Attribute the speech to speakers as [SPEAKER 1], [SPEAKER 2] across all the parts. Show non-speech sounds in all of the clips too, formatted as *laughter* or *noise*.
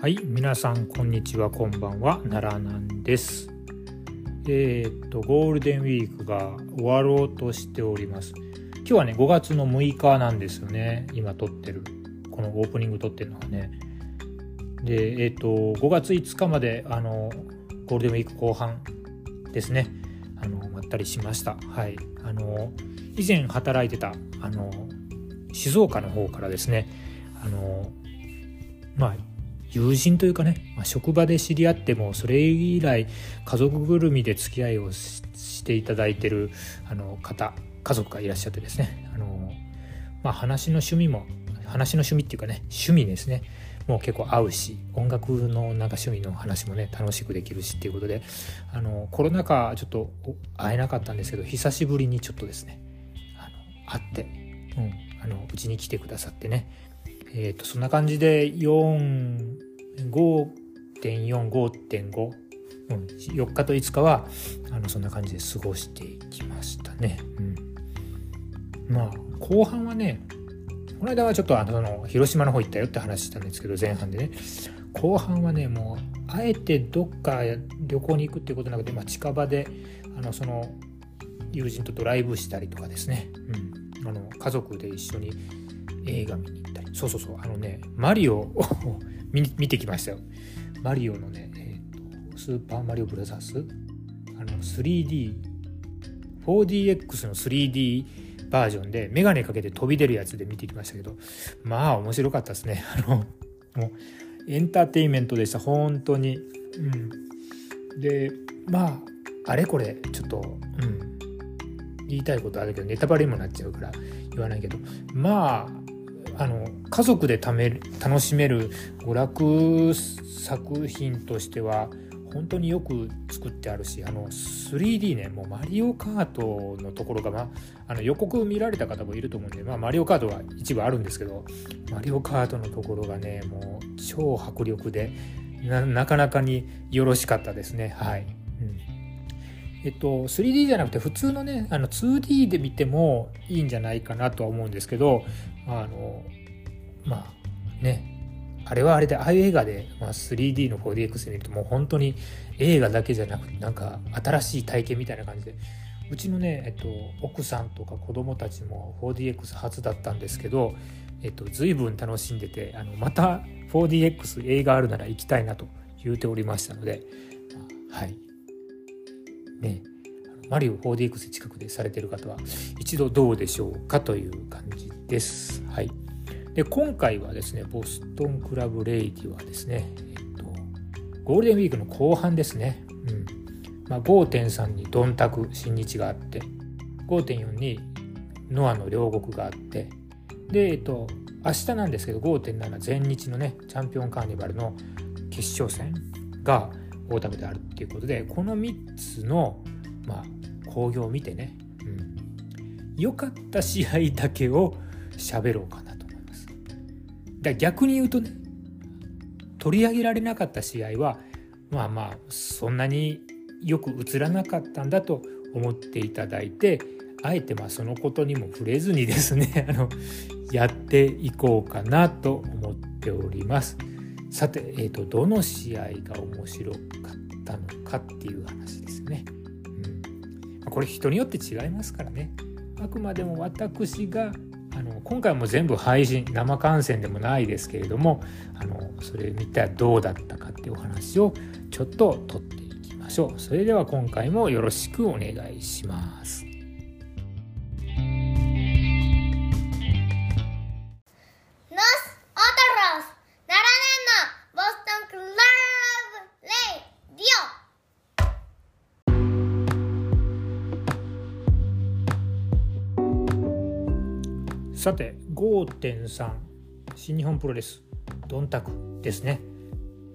[SPEAKER 1] はい皆さんこんにちはこんばんは奈良なんです。えー、っとゴールデンウィークが終わろうとしております。今日はね5月の6日なんですよね。今撮ってる。このオープニング撮ってるのはね。でえー、っと5月5日まであのゴールデンウィーク後半ですね。あのまったりしました。はい。あの以前働いてたあの静岡の方からですね。あの友人というかね、まあ、職場で知り合ってもそれ以来家族ぐるみで付き合いをしていただいてるあの方家族がいらっしゃってですねあの、まあ、話の趣味も話の趣味っていうかね趣味ですねもう結構合うし音楽のなんか趣味の話もね楽しくできるしっていうことであのコロナ禍ちょっと会えなかったんですけど久しぶりにちょっとですねあの会って、うん、あのうちに来てくださってねえー、とそんな感じで5.45.5、うん、4日と5日はあのそんな感じで過ごしていきましたね。うん、まあ後半はねこの間はちょっとあの広島の方行ったよって話したんですけど前半でね。後半はねもうあえてどっか旅行に行くっていうことなくて、まあ、近場であのその友人とドライブしたりとかですね、うん、あの家族で一緒に映画見に行ったり。そうそうそう。あのねマリオを見てきましたよ。マリオのね、えーと、スーパーマリオブラザースあの 3D 4DX の 3D バージョンでメガネかけて飛び出るやつで見てきましたけどまあ面白かったですね。*laughs* あのもうエンターテインメントでした。本当に。うん。でまああれこれちょっとうん。言いたいことあるけどネタバレにもなっちゃうから言わないけどまああの家族でため楽しめる娯楽作品としては本当によく作ってあるしあの 3D ねもうマリオカートのところが、まあ、の予告見られた方もいると思うんで、まあ、マリオカートは一部あるんですけどマリオカートのところがねもう超迫力でなかなかによろしかったですねはい。うんえっと、3D じゃなくて普通のねあの 2D で見てもいいんじゃないかなとは思うんですけどあのまあねあれはあれでああいう映画で、まあ、3D の 4DX で見るともう本当に映画だけじゃなくてなんか新しい体験みたいな感じで。うちのね、えっと、奥さんとか子供たちも 4DX 初だったんですけど、えっと、随分楽しんでてあのまた 4DX 映画あるなら行きたいなと言うておりましたので、はい。ねマリオ 4DX 近くでされてる方は一度どうでしょうかという感じです。はい、で今回はですねボストンクラブレイディはですね、えっと、ゴールデンウィークの後半ですね、うん。まあ、5.3にドンタク新日があって5.4にノアの両国があってで、えっと、明日なんですけど5.7全日のねチャンピオンカーニバルの決勝戦が大田区であるっていうことでこの3つの、まあ、興行を見てね、うん、良かった試合だけを喋ろうかな。だ逆に言うとね取り上げられなかった試合はまあまあそんなによく映らなかったんだと思っていただいてあえてまあそのことにも触れずにですね *laughs* あのやっていこうかなと思っております。さて、えーと、どの試合が面白かったのかっていう話ですね。うん、これ人によって違いますからね。あくまでも私があの今回も全部配信生観戦でもないですけれどもあのそれ見たらどうだったかっていうお話をちょっと取っていきましょう。それでは今回もよろしくお願いします。さて5.3新日本プロレスドンタクですね。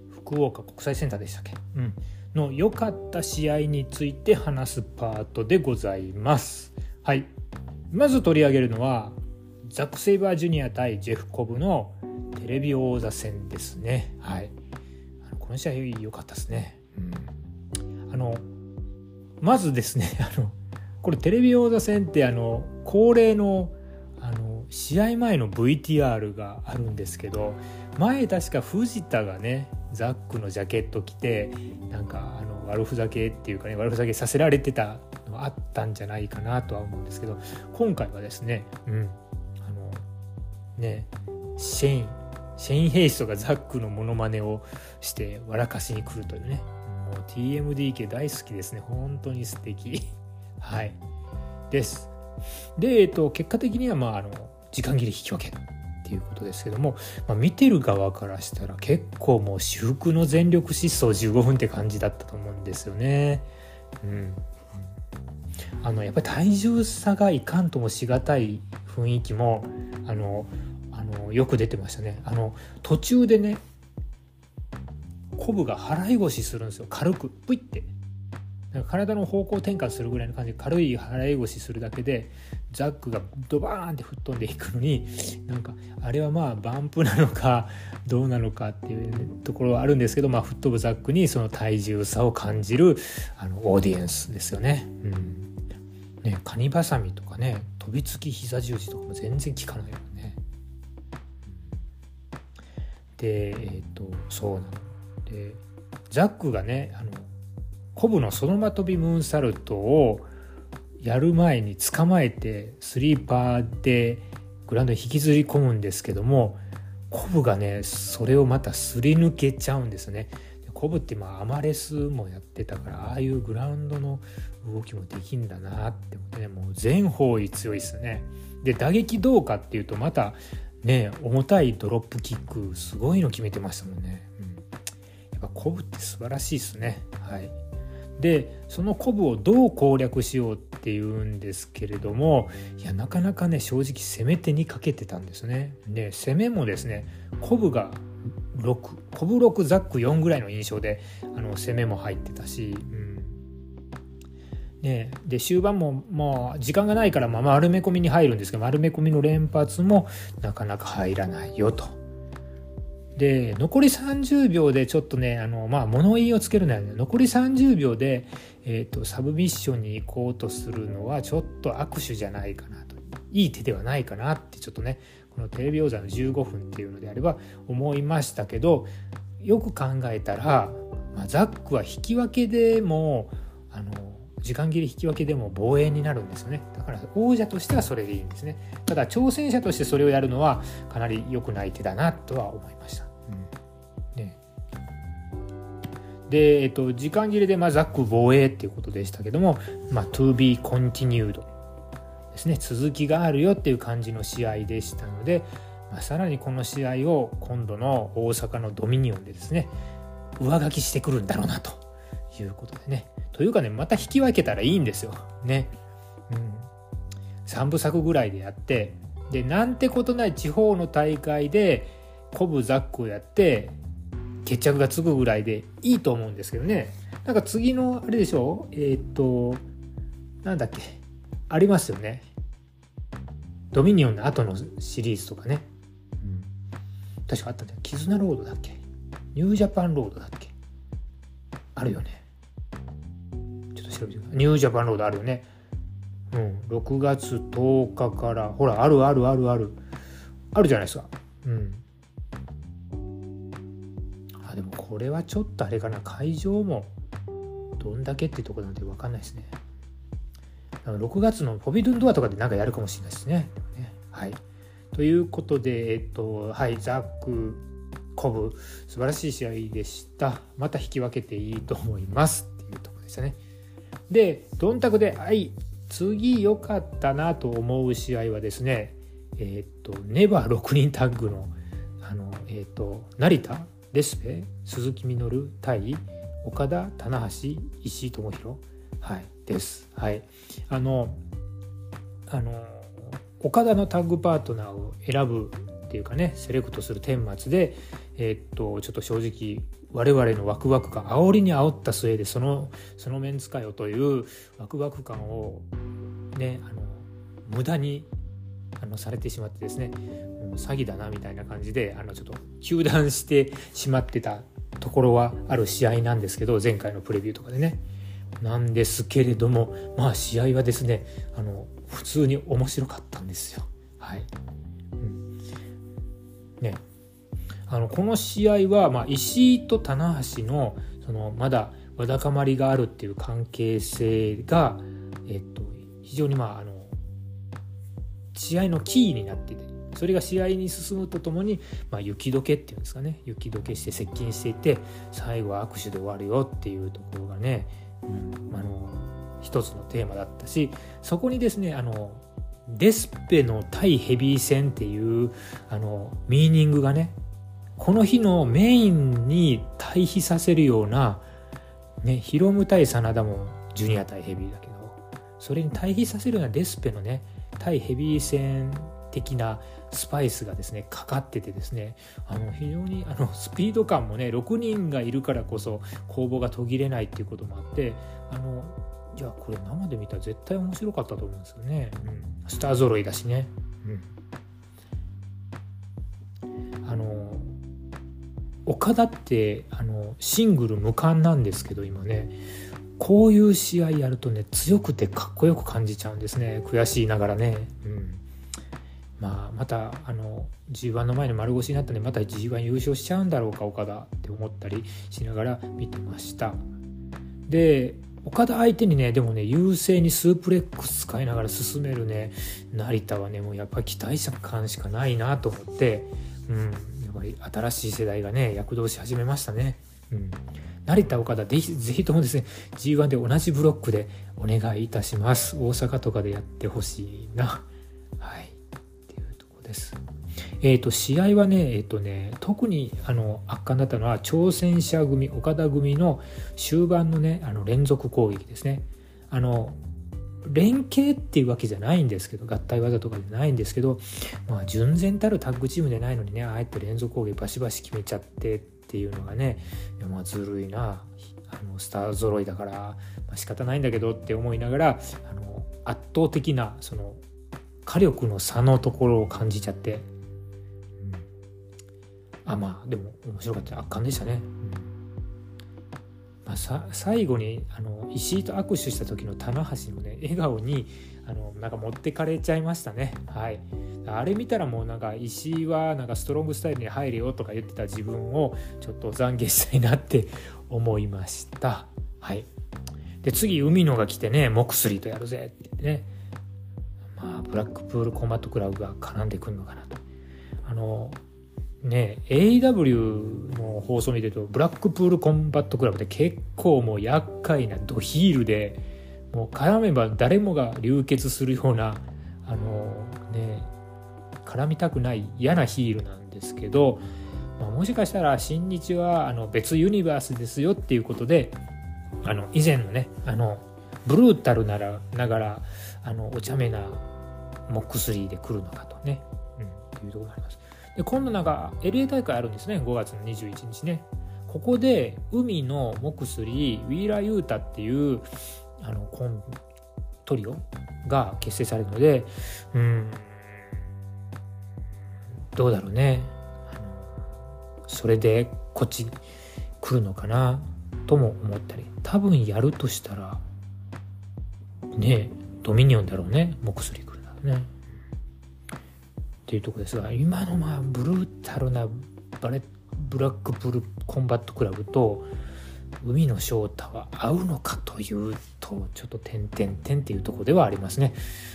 [SPEAKER 1] 福岡国際センターでしたっけ、うん、の良かった試合について話すパートでございます。はい。まず取り上げるのはザック・セイバージュニア対ジェフ・コブのテレビ王座戦ですね。はい。この試合良かったですね、うん、あのまずですね *laughs* あのこれテレビ王座戦ってあの恒例の試合前の VTR があるんですけど前確か藤田がねザックのジャケット着てなんかあの悪ふざけっていうかね悪ふざけさせられてたのあったんじゃないかなとは思うんですけど今回はですねうんあのねシェインシェイン・ヘイストがザックのモノマネをして笑かしに来るというねもう TMDK 大好きですね。本当に素敵。はい。です。で、えっと、結果的にはまああの時間切れ引き分けっていうことですけども、まあ、見てる側からしたら結構もう至福の全力疾走15分って感じだったと思うんですよね。うん、あのやっぱり体重差がいかんともしがたい雰囲気もあのあのよく出てましたね。あの途中でねコブが払い腰するんですよ軽くプイって体の方向転換するぐらいの感じで軽い払い腰するだけでザックがドバーンって吹っ飛んでいくのになんかあれはまあバンプなのかどうなのかっていう、ところはあるんですけど、まあ、吹っ飛ぶザックにその体重差を感じるあのオーディエンスですよね。うんねカニバサミとかね飛びつき膝十字とかも全然効かないよね。でえっ、ー、とそうなの。でザックがねあのコブのそのま飛びムーンサルトをやる前に捕まえてスリーパーでグラウンドに引きずり込むんですけどもコブがねそれをまたすり抜けちゃうんですね。コブってまあアマレスもやってたからああいうグラウンドの動きもできんだなって思ってねもう全方位強いですね。で打撃どうかっていうとまたね重たいドロップキックすごいの決めてましたもんね。うん、やっぱコブって素晴らしいですね。はいでそのコブをどう攻略しようっていうんですけれどもいやなかなかね正直攻め手にかけてたんですね。で攻めもですねコブが6コブ6ザック4ぐらいの印象であの攻めも入ってたし、うんね、で終盤ももう時間がないからまあ丸め込みに入るんですけど丸め込みの連発もなかなか入らないよと。で残り30秒でちょっとねあの、まあ、物言いをつけるなら、ね、残り30秒で、えーと、サブミッションに行こうとするのはちょっと握手じゃないかなと。いい手ではないかなってちょっとねこのテレビ王座の15分っていうのであれば思いましたけどよく考えたら、まあ、ザックは引き分けでもあの時間切れ引き分けでも防衛になるんですよね。だから王者としてはそれでいいんですね。ただ挑戦者としてそれをやるのはかなり良くない手だなとは思いました、で、えっと、時間切れでまあザック防衛っていうことでしたけども、まあ、to be continued ですね続きがあるよっていう感じの試合でしたので、まあ、さらにこの試合を今度の大阪のドミニオンでですね上書きしてくるんだろうなということでねというかね、また引き分けたらいいんですよ。ね。うん。3部作ぐらいでやって、で、なんてことない地方の大会で、コブザックをやって、決着がつくぐらいでいいと思うんですけどね。なんか次の、あれでしょ？えー、っと、なんだっけ？ありますよね。ドミニオンの後のシリーズとかね。うん。確かあったんだよ。絆ロードだっけ？ニュージャパンロードだっけ？あるよね。ニュージャパンロードあるよね。うん、6月10日から、ほら、あるあるあるある。あるじゃないですか。うん。これはちょっとあれかな、会場もどんだけってとこなんて分かんないですね。6月のフォビドゥンドアとかでなんかやるかもしれないですね。ねはい。ということで、えっと、はい、ザック、コブ、素晴らしい試合でした。また引き分けていいと思いますっていうとこでしたね。で、どんたくで、はい、次良かったなと思う試合はですね、えっ、と、ネバー6人タッグの、あの、えっ、と、成田、デスペ、鈴木みのる対岡田、棚橋、石井智弘、はい、です。はい。あの、あの、岡田のタッグパートナーを選ぶっていうかね、セレクトする顛末で、えっ、と、ちょっと正直、我々のワクワク感煽りに煽った末でそのそのメンツかよというワクワク感をねあの無駄にあのされてしまってですね詐欺だなみたいな感じであのちょっと中断してしまってたところはある試合なんですけど前回のプレビューとかでね。なんですけれどもまあ試合はですねあの普通に面白かったんですよ。はい。ね。あのこの試合は、まあ、石井と棚橋のそのまだわだかまりがあるっていう関係性が、えっと、非常にまああの試合のキーになってて。それが試合に進むとともに、まあ、雪解けっていうんですかね。雪解けして接近していて最後は握手で終わるよっていうところがね、うん、あの一つのテーマだったしそこにですねあのデスペの対ヘビー戦っていうあのミーニングがねこの日のメインに対比させるような、ね、ヒロム対真田もジュニア対ヘビーだけどそれに対比させるようなデスペのね対ヘビー戦的なスパイスがですねかかっててですねあの非常にあのスピード感もね6人がいるからこそ攻防が途切れないっていうこともあってあのいやこれ生で見たら絶対面白かったと思うんですよね、うん、スター揃いだしね、うん、あの岡田ってあのシングル無冠なんですけど今ねこういう試合やるとね強くてかっこよく感じちゃうんですね。悔しいながらね、うん、まあまたあの G1 の前に丸腰になったんでまた G1 優勝しちゃうんだろうか岡田って思ったりしながら見てました。で岡田相手にねでもね優勢にスープレックス使いながら進めるね成田はねもうやっぱり期待者感しかないなと思ってうんやっぱり新しい世代がね躍動し始めましたね。うん。成田岡田ぜひぜひともですね G1 で同じブロックでお願いいたします。大阪とかでやってほしいな。え、ー、と、試合はね、え、ー、とね、特にあの圧巻だったのは、挑戦者組、岡田組の終盤のね、あの連続攻撃ですね。あの、連携っていうわけじゃないんですけど、合体技とかじゃないんですけど、まあ、純然たるタッグチームでないのにね、あえて連続攻撃バシバシ決めちゃってっていうのがね、まあ、ずるいな、あのスター揃いだから、まあ、仕方ないんだけどって思いながら、あの圧倒的な、その、火力の差のところを感じちゃって、あまあでも面白かった。圧巻でしたね、うん。まあ、さ最後にあの石井と握手した時の棚橋のね笑顔にあのなんか持ってかれちゃいましたね。はい。あれ見たらもうなんか石井はなんかストロングスタイルに入れよとか言ってた自分をちょっと懺悔したいなって *laughs* 思いました。はい。で次海野が来てねモクスリーとやるぜって言ってね。まあ Blackpool Combat Club が絡んでくるのかなと。あのね AW の放送見てると Blackpool Combat Club って結構もう厄介なドヒールでもう絡めば誰もが流血するようなあのね絡みたくない嫌なヒールなんですけど、まあ、もしかしたら新日はあの別ユニバースですよっていうことであの以前のねあのブルータルならながらあのお茶目なモック3で来るのかとね、うん、っていうところがあります。で今度なんか LA 大会あるんですね。5月の21日ね。ここで海のモクスリーウィーラーユータっていうあのコントリオが結成されるのでうんどうだろうね。それでこっち来るのかなとも思ったり。多分やるとしたらねドミニオンだろうね。モクスリー来るならね。っていうとこですが今のまあ brutal なバレ Blackpool Combat Club と海の翔太は合うのかというとちょっと点々点っていうとこではありますね。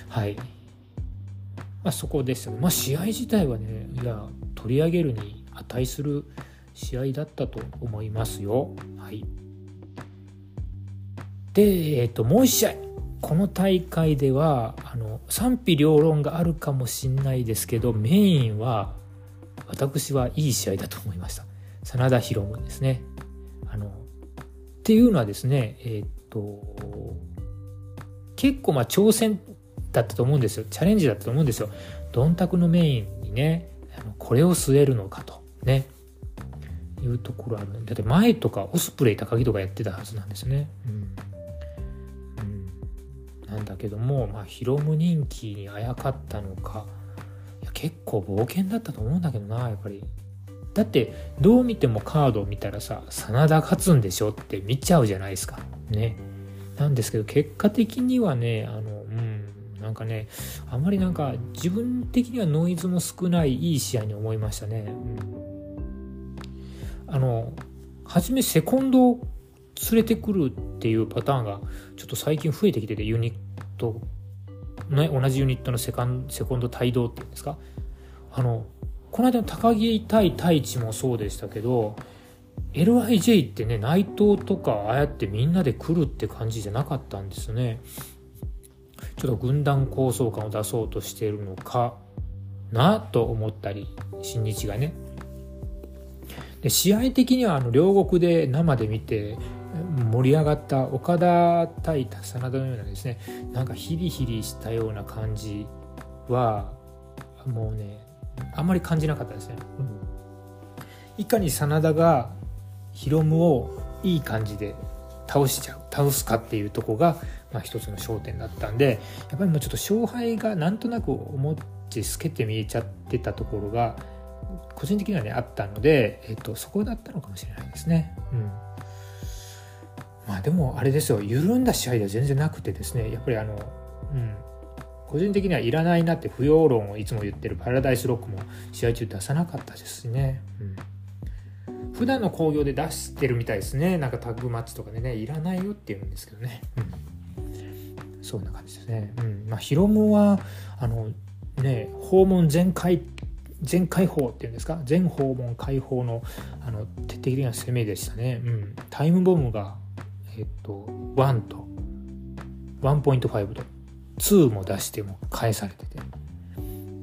[SPEAKER 1] はい。まあそこですまあ試合自体はねいや取り上げるに値する試合だったと思いますよ。はい。でえっ、ー、ともう一試合。この大会ではあの賛否両論があるかもしんないですけどメインは私はいい試合だと思いました。真田広夢ですね。あのっていうのはですねえー、っと結構まあ挑戦だったと思うんですよ。チャレンジだったと思うんですよ。ドンタクのメインにねこれを据えるのかとね。いうところあるだって前とかオスプレイ高木とかやってたはずなんですね、うん。なんだけども、まあ、ヒロム人気にあやかったのか。いや結構冒険だったと思うんだけどなやっぱり。だってどう見てもカードを見たらさ真田勝つんでしょって見ちゃうじゃないですか。ね。なんですけど結果的にはねあのうんなんかねあまりなんか自分的にはノイズも少ないいい試合に思いましたね。うん、あの初めセコンドを連れてくるっていうパターンがちょっと最近増えてきててユニット、ね、同じユニットのセカンセコンド帯同っていうんですか？あのこの間の高木対太一もそうでしたけど LIJ ってね内藤とかああやってみんなで来るって感じじゃなかったんですね。ちょっと軍団構想感を出そうとしてるのかなと思ったり新日がね。で試合的にはあの両国で生で見て盛り上がった岡田対真田のようなですねなんかヒリヒリしたような感じはもうねあんまり感じなかったですね、うん、いかに真田がヒロムをいい感じで倒しちゃう倒すかっていうとこが、まあ、一つの焦点だったんでやっぱりもうちょっと勝敗がなんとなく思って透けて見えちゃってたところが個人的にはねあったので、えっと、そこだったのかもしれないですね。うん。まあでもあれですよ緩んだ試合では全然なくてですねやっぱりあの、うん、個人的にはいらないなって不要論をいつも言ってるパラダイスロックも試合中出さなかったですね。うん、普段の興行で出してるみたいですねなんかタッグマッチとかでねいらないよって言うんですけどね。うん、そんな感じですね。うんまあ、ヒロムはあのね訪問全開全開放っていうんですか？全訪問開放のあの徹底的な攻めでしたね。うん、タイムボムがえっと、1と1.5と2も出しても返されてて。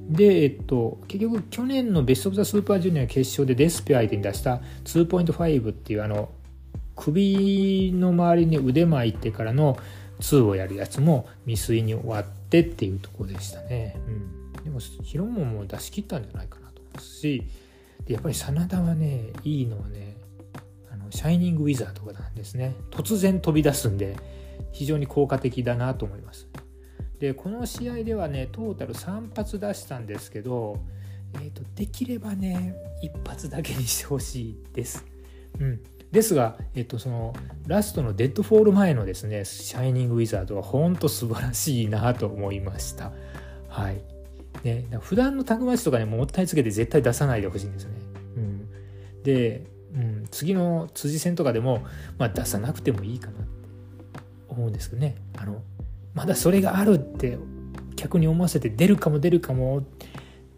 [SPEAKER 1] で、えっと、結局去年のベスト・オブ・ザ・スーパージュニア決勝でデスペ相手に出した2.5っていうあの首の周りに腕巻いてからの2をやるやつも未遂に終わってっていうとこでしたね。うん、でもヒロモンも出し切ったんじゃないかなと思うしでやっぱり真田はねいいのはね Shining Wizard とかなんですね。突然飛び出すんで非常に効果的だなと思います。でこの試合ではねトータル3発出したんですけど、えーと、できればね1発だけにしてほしいです、うん、ですが、えっと、そのラストの Deadfall 前のですね Shining Wizard は本当素晴らしいなと思いました。はい。ね、普段のタグマッチとかにもったいつけて絶対出さないでほしいんですよね。うん、で、次の辻戦とかでも、まあ、出さなくてもいいかなって思うんですけどね。あのまだそれがあるって客に思わせて出るかも出るかもっ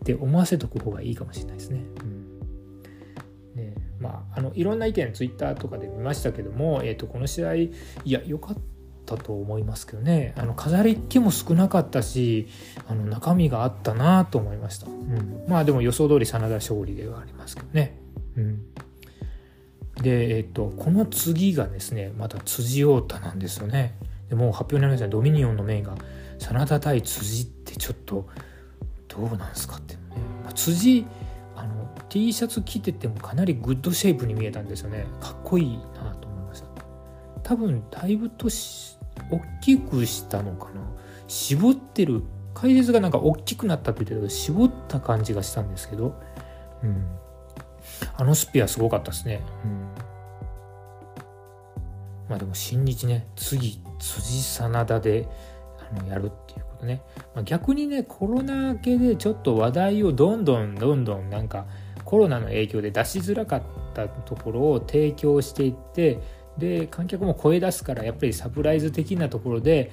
[SPEAKER 1] て思わせとく方がいいかもしれないですね。うん、ねまあ、あのいろんな意見ツイッターとかで見ましたけども、えー、とこの試合いや良かったと思いますけどね。あの飾りっ気も少なかったしあの中身があったなと思いました、うん、まあでも予想通り真田勝利ではありますけどね。で、えっと、この次がですね、また辻太田なんですよね。でもう発表になりましたドミニオンのメインが、真田対辻ってちょっと、どうなんすかってね。まあ、辻、あの、T シャツ着ててもかなりグッドシェイプに見えたんですよね。かっこいいなと思いました。多分、だいぶ年、大きくしたのかな。絞ってる、解説がなんか大きくなったって言ってたけど、絞った感じがしたんですけど、うん。あのスピアすごかったですね。うん、まあでも新日ね、次、辻真田であのやるっていうことね。まあ、逆にね、コロナ明けでちょっと話題をどんどんどんどんなんかコロナの影響で出しづらかったところを提供していって、で、観客も声出すからやっぱりサプライズ的なところで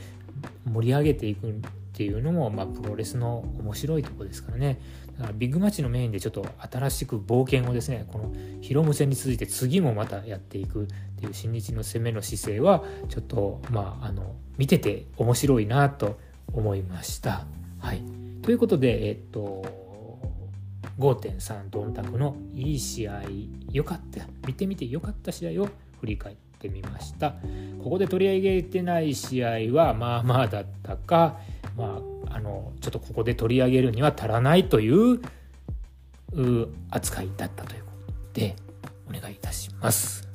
[SPEAKER 1] 盛り上げていくっていうのも、まあ、プロレスの面白いとこですからね。ビッグマッチのメインでちょっと新しく冒険をですね、このヒロム戦に続いて次もまたやっていくっていう新日の攻めの姿勢は、ちょっと、まあ、あの、見てて面白いなと思いました。はい。ということで、えっと、5.3ドンタクのいい試合、良かった、見てみて良かった試合を振り返ってみました。ここで取り上げてない試合はまあまあだったか、まあ、あのちょっとここで取り上げるには足らないという扱いだったということでお願いいたします。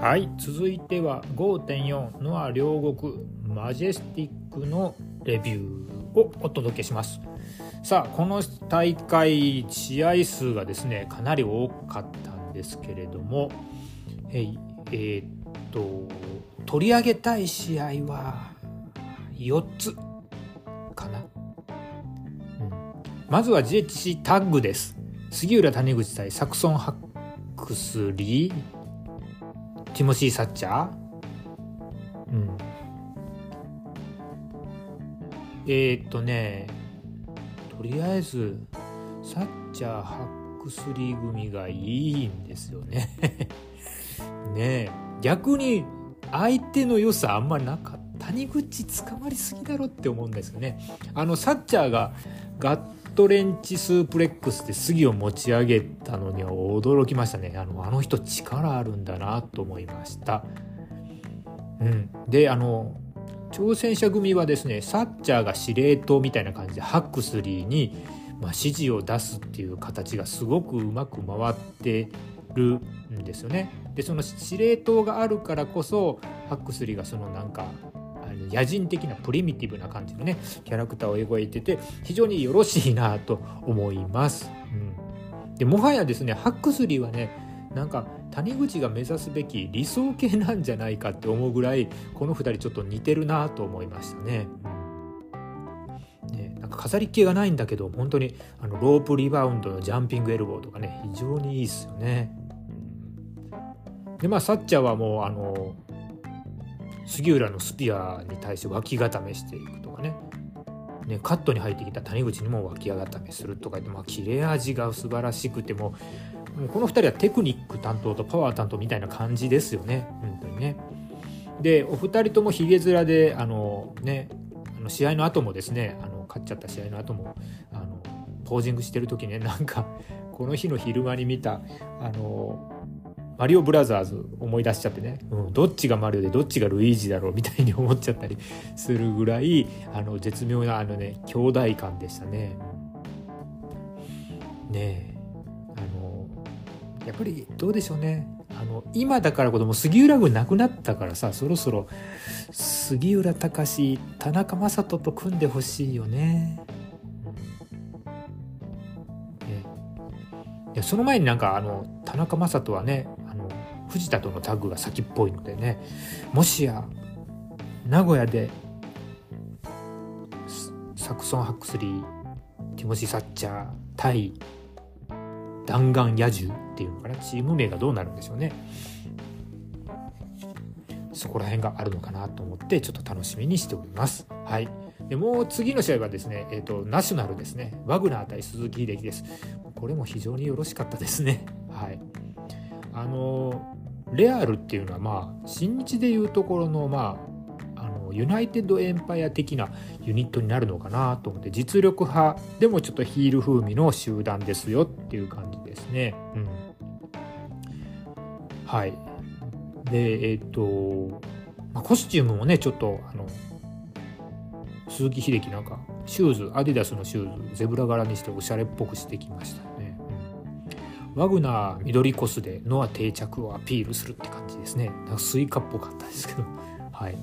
[SPEAKER 1] はい続いては5.4ノア両国マジェスティックのレビューをお届けします。さあこの大会試合数がですねかなり多かったんですけれどもえ、えー、っと取り上げたい試合は4つかな、うん、まずは GHC タッグです。杉浦谷口対サクソンハックスリーティモシー・サッチャー。うん。えー、っとねとりあえずサッチャーハックスリー組がいいんですよね。*laughs* ね逆に相手の良さあんまりなかった。谷口捕まりすぎだろって思うんですよね。あのサッチャーがガットレンチスープレックスで杉を持ち上げたのには驚きましたね。あのあの人力あるんだなと思いました。うん。であの挑戦者組はですねサッチャーが司令塔みたいな感じでハックスリーに、まあ、指示を出すっていう形がすごくうまく回ってるんですよね。でその司令塔があるからこそハックスリーがそのなんか野人的なプリミティブな感じのねキャラクターを描いてて非常によろしいなと思います。うん、でもはやですねハックスリーはねなんか谷口が目指すべき理想系なんじゃないかって思うぐらいこの2人ちょっと似てるなと思いましたね。ねなんか飾り気がないんだけど本当にあのロープリバウンドのジャンピングエルボーとかね非常にいいですよね。でまあサッチャーはもうあの杉浦のスピアに対して脇固めしていくとかねね、カットに入ってきた谷口にも脇固めするとかで、まあ、切れ味が素晴らしくてもうこの2人はテクニック担当とパワー担当みたいな感じですよね本当にね。でお二人ともひげ面であの、ね、あの試合の後もですねあの勝っちゃった試合の後もあのポージングしてる時ねなんかこの日の昼間に見たあのマリオブラザーズ思い出しちゃってね、うん、どっちがマリオでどっちがルイージだろうみたいに思っちゃったり *laughs* するぐらいあの絶妙なあのね兄弟感でしたね。ねえやっぱりどうでしょうねあの今だからこそも杉浦軍なくなったからさそろそろ杉浦隆田中将人と組んでほしいよね。ねその前になんかあの田中将人はねあの藤田とのタッグが先っぽいのでねもしや名古屋でサクソン・ハックスリーティモシー・サッチャー対弾丸野獣っていうのかな？チーム名がどうなるんでしょうね。そこら辺があるのかなと思ってちょっと楽しみにしております。はい。でもう次の試合はですね、えーと、ナショナルですね。ワグナー対鈴木秀樹です。これも非常によろしかったですね。はい。あのレアルっていうのはまあ新日でいうところのまあユナイテッドエンパイア的なユニットになるのかなと思って実力派でもちょっとヒール風味の集団ですよっていう感じですね。うん、はいでえっ、ー、と、まあ、コスチュームもねちょっとあの鈴木秀樹なんかシューズアディダスのシューズゼブラ柄にしておしゃれっぽくしてきましたね。うん、ワグナー緑コスでノア定着をアピールするって感じですね。なんかスイカっぽかったですけど。はい。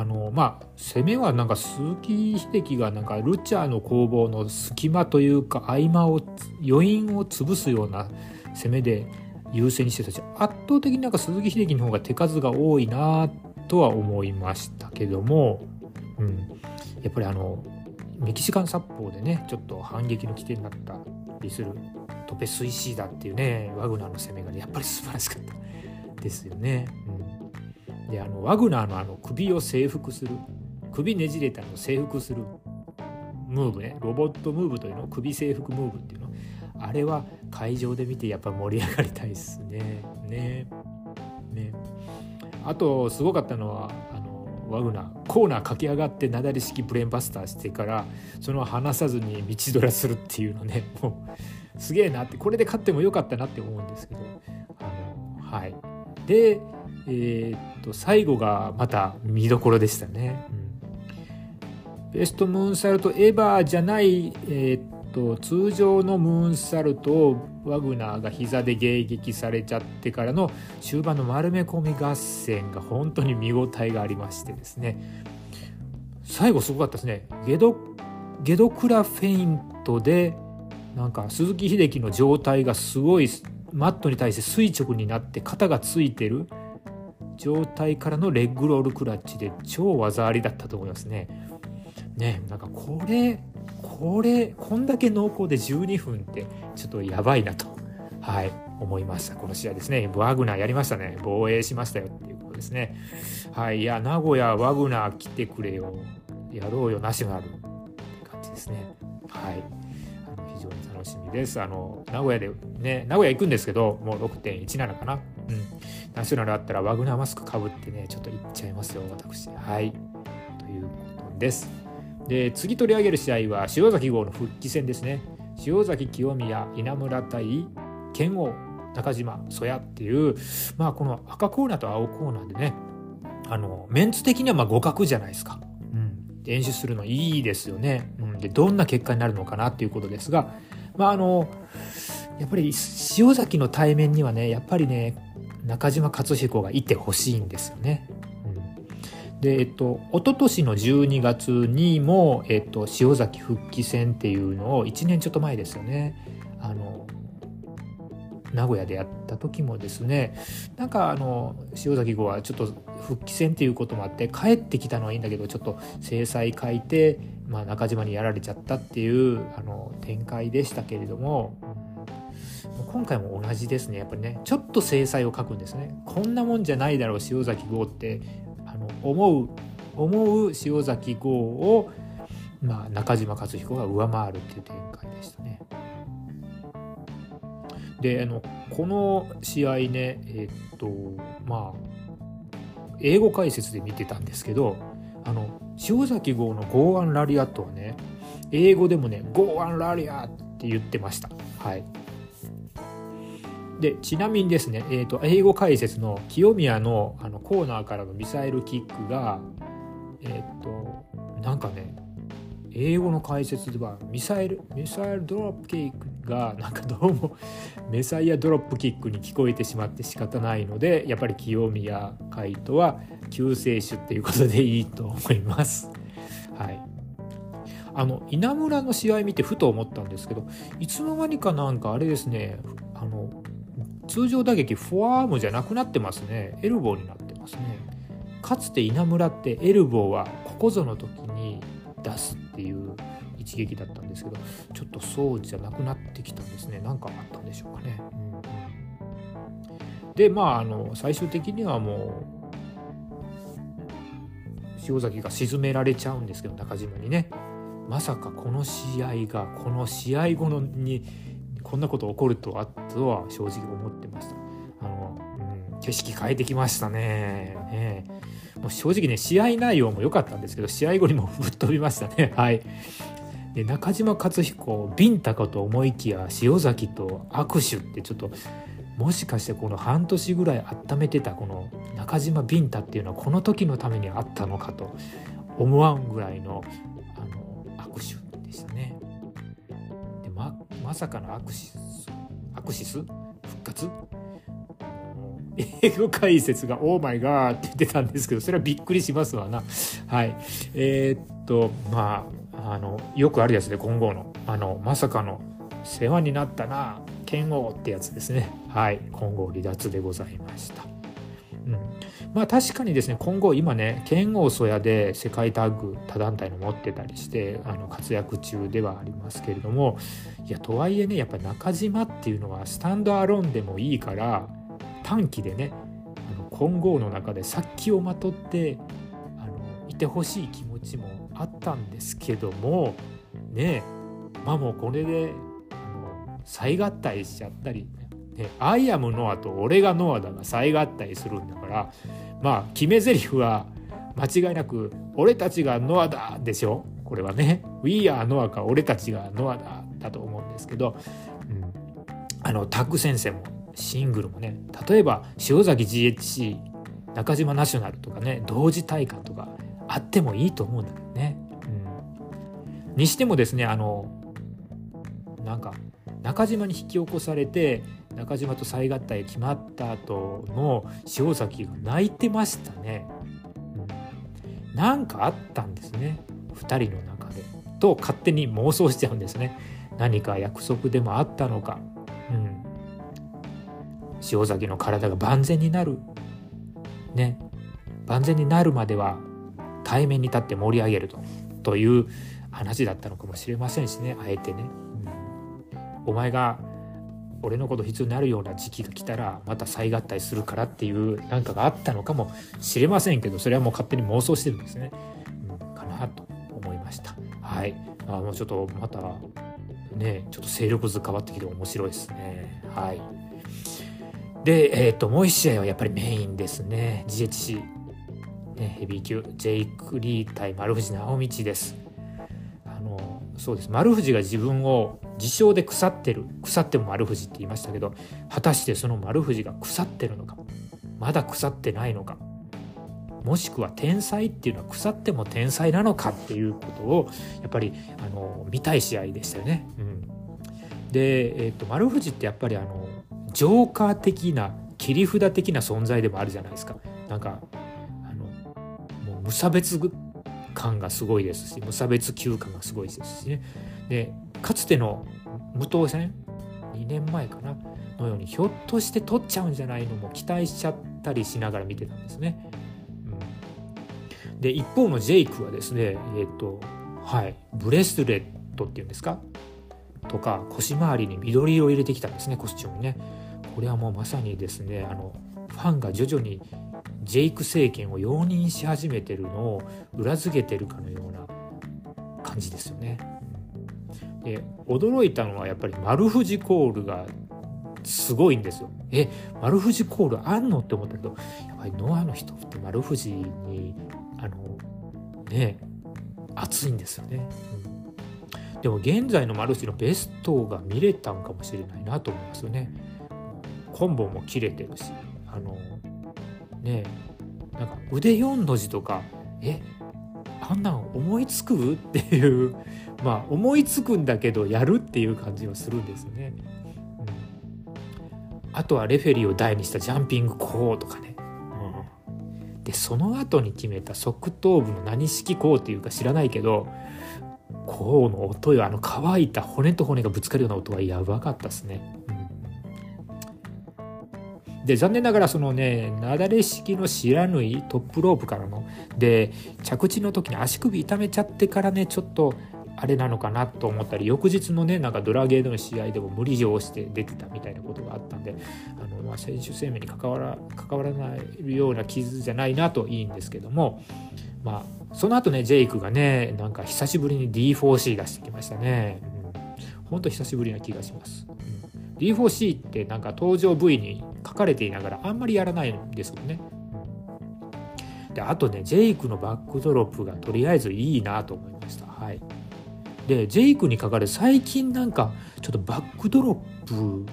[SPEAKER 1] あのまあ攻めはなんか鈴木秀樹がなんかルチャーの攻防の隙間というか合間を余韻を潰すような攻めで優勢にしてたし圧倒的になんか鈴木秀樹の方が手数が多いなとは思いましたけども、うん、やっぱりあのメキシカン殺法でねちょっと反撃の起点になったりするトペスイシーダっていうねワグナーの攻めが、ね、やっぱり素晴らしかったですよね。うんであのワグナーのあの首を征服する。首ねじれたのを征服する。ムーブね。ロボットムーブというの。首征服ムーブっていうの。あれは会場で見てやっぱ盛り上がりたいですね。ね。ね。あとすごかったのはあのワグナーコーナー駆け上がって雪崩式ブレーンバスターしてからその離さずに道ドラするっていうのね。もうすげえなって。これで勝ってもよかったなって思うんですけど。あのはい。でえー、と最後がまた見どころでしたね。ベストムーンサルトエバーじゃない、えー、っと通常のムーンサルトをワグナーが膝で迎撃されちゃってからの終盤の丸め込み合戦が本当に見応えがありましてですね。最後すごかったですね。ゲドゲドクラフェイントでなんか鈴木秀樹の状態がすごいマットに対して垂直になって肩がついてる。状態からのレッグロールクラッチで超技ありだったと思いますね。ねなんかこれこれこんだけ濃厚で12分ってちょっとやばいなと。はい思いました。この試合ですね。ワグナーやりましたね。防衛しましたよっていうことですね。はいいや名古屋ワグナー来てくれよ。やろうよナショナルって感じですね。はい。あの非常に楽しみです。あの名古屋でね名古屋行くんですけどもう6.17かな。うん。ナショナルあったらワグナーマスクかぶってねちょっと行っちゃいますよ私。はい。ということです。で次取り上げる試合は塩崎号の復帰戦ですね。塩崎清宮稲村対剣王中島曽谷っていうまあこの赤コーナーと青コーナーでねあのメンツ的にはま互角じゃないですか、うん、演習するのいいですよね、うん、でどんな結果になるのかなっていうことですがまああのやっぱり塩崎の対面にはねやっぱりね中島克彦がいてほしいんですよね。で、えっと、一昨年の12月にも、えっと、塩崎復帰戦っていうのを1年ちょっと前ですよね。あの、名古屋でやった時もですね、なんかあの、塩崎号はちょっと復帰戦っていうこともあって、帰ってきたのはいいんだけど、ちょっと制裁書いて、まあ中島にやられちゃったっていう、あの、展開でしたけれども、今回も同じですね。やっぱりね。ちょっと制裁を書くんですね。こんなもんじゃないだろう塩崎号って。あの思う思う塩崎号を、まあ、中島克彦が上回るっていう展開でしたね。であのこの試合ねえっとまあ英語解説で見てたんですけどあの塩崎号の「ゴーアンラリアット」はね英語でもね「ゴーアンラリア」って言ってました。はい。でちなみにですね、えーと、英語解説の清宮のあのコーナーからのミサイルキックがえっ、ー、となんかね英語の解説ではミサイルミサイルドロップキックがなんかどうも *laughs* メサイアドロップキックに聞こえてしまって仕方ないのでやっぱり清宮海斗は救世主っていうことでいいと思います。はいあの稲村の試合見てふと思ったんですけどいつの間にかなんかあれですねあの通常打撃フォアアームじゃなくなってますね。エルボーになってますね。かつて稲村ってエルボーはここぞの時に出すっていう一撃だったんですけどちょっとそうじゃなくなってきたんですね。何かあったんでしょうかね、うん、でまああの最終的にはもう塩崎が沈められちゃうんですけど中島にね。まさかこの試合がこの試合後のにこんなこと起こるとはとは正直思ってました。あの、うん、景色変えてきましたね。ね。もう正直ね試合内容も良かったんですけど試合後にもぶっ飛びましたね。*laughs* はい。で中島克彦ビンタかと思いきや塩崎と握手ってちょっともしかしてこの半年ぐらい温めてたこの中島ビンタっていうのはこの時のためにあったのかと思わんぐらいのあの握手でしたね。まさかのアクシスアクシス？復活？英語解説が「オーマイガー」って言ってたんですけどそれはびっくりしますわな。はい。えー、っとまああのよくあるやつで今後の。あのまさかの世話になったな剣王ってやつですね。はい。今後離脱でございました。うん。まあ確かにですね今後今ね剣王曽谷で世界タッグ他団体の持ってたりしてあの活躍中ではありますけれどもいやとはいえねやっぱ中島っていうのはスタンドアローンでもいいから短期でねあの金剛の中で殺気をまとってあのいてほしい気持ちもあったんですけどもねまあもうこれであの再合体しちゃったりね、アイアムノアと俺がノアだが再合体するんだからまあ決め台詞は間違いなく俺たちがノアだでしょ。これはね We are ノアか俺たちがノアだだと思うんですけど、うん、あのタッグ先生もシングルもね例えば塩崎 GHC 中島ナショナルとかね同時体感とかあってもいいと思うんだけどね。うん、にしてもですねあのなんか中島に引き起こされて中島と再合体決まった後の塩崎が泣いてましたね、うん、なんかあったんですね。2人の中で、と勝手に妄想しちゃうんですね。何か約束でもあったのか、うん、塩崎の体が万全になる。ね。万全になるまでは対面に立って盛り上げると。という話だったのかもしれませんしね。あえてね、うん、お前が俺のこと必要になるような時期が来たらまた再合体するからっていうなんかがあったのかもしれませんけどそれはもう勝手に妄想してるんですね、うん、かなと。ました。はい。あもうちょっとまたねちょっと勢力図変わってきて面白いですね。はい。で、えっ、ー、ともう一試合はやっぱりメインですね。GHC、ね、ヘビー級。ジェイク・リー対丸藤直道です。あのそうです。丸藤が自分を自称で腐ってる。腐っても丸藤って言いましたけど果たしてその丸藤が腐ってるのかまだ腐ってないのかもしくは天才っていうのは腐っても天才なのかっていうことをやっぱりあの見たい試合でしたよね。うん、で、えーと、丸藤ってやっぱりあのジョーカー的な切り札的な存在でもあるじゃないですか。なんかあのもう無差別感がすごいですし無差別級感がすごいですしね。でかつての無党戦2年前かなのようにひょっとして取っちゃうんじゃないのも期待しちゃったりしながら見てたんですね。で一方のジェイクはですねえっ、ー、とはいブレスレットっていうんですか？とか腰回りに緑色を入れてきたんですねコスチュームにね。これはもうまさにですねあのファンが徐々にジェイク政権を容認し始めてるのを裏付けてるかのような感じですよね。で驚いたのはやっぱり丸藤コールがすごいんですよ。え丸藤コールあんの？って思ったけどやっぱりノアの人って丸藤にあのね熱いんですよね。うん、でも現在の丸藤のベストが見れたんかもしれないなと思いますよね。コンボも切れてるしあのねなんか腕4の字とかえあんなん思いつく？っていう *laughs* まあ思いつくんだけどやるっていう感じはするんですね。うん、あとはレフェリーを台にしたジャンピングこうとかね。でその後に決めた側頭部の何式こうっていうか知らないけどこうの音よあの乾いた骨と骨がぶつかるような音はやばかったですね。で残念ながらそのねなだれ式の知らぬいトップロープからので着地の時に足首痛めちゃってからねちょっとあれなのかなと思ったり翌日のねなんかドラゲードの試合でも無理強して出てたみたいなことがあったんであの、まあ、選手生命に関わら関わらないような傷じゃないなといいんですけどもまあその後ねジェイクがねなんか久しぶりに D4C 出してきましたね。うん、ほんと久しぶりな気がします。うん、D4C ってなんか登場 V に書かれていながらあんまりやらないんですよね。であとねジェイクのバックドロップがとりあえずいいなと思いました。はいでジェイクにかかる最近なんかちょっとバックドロップ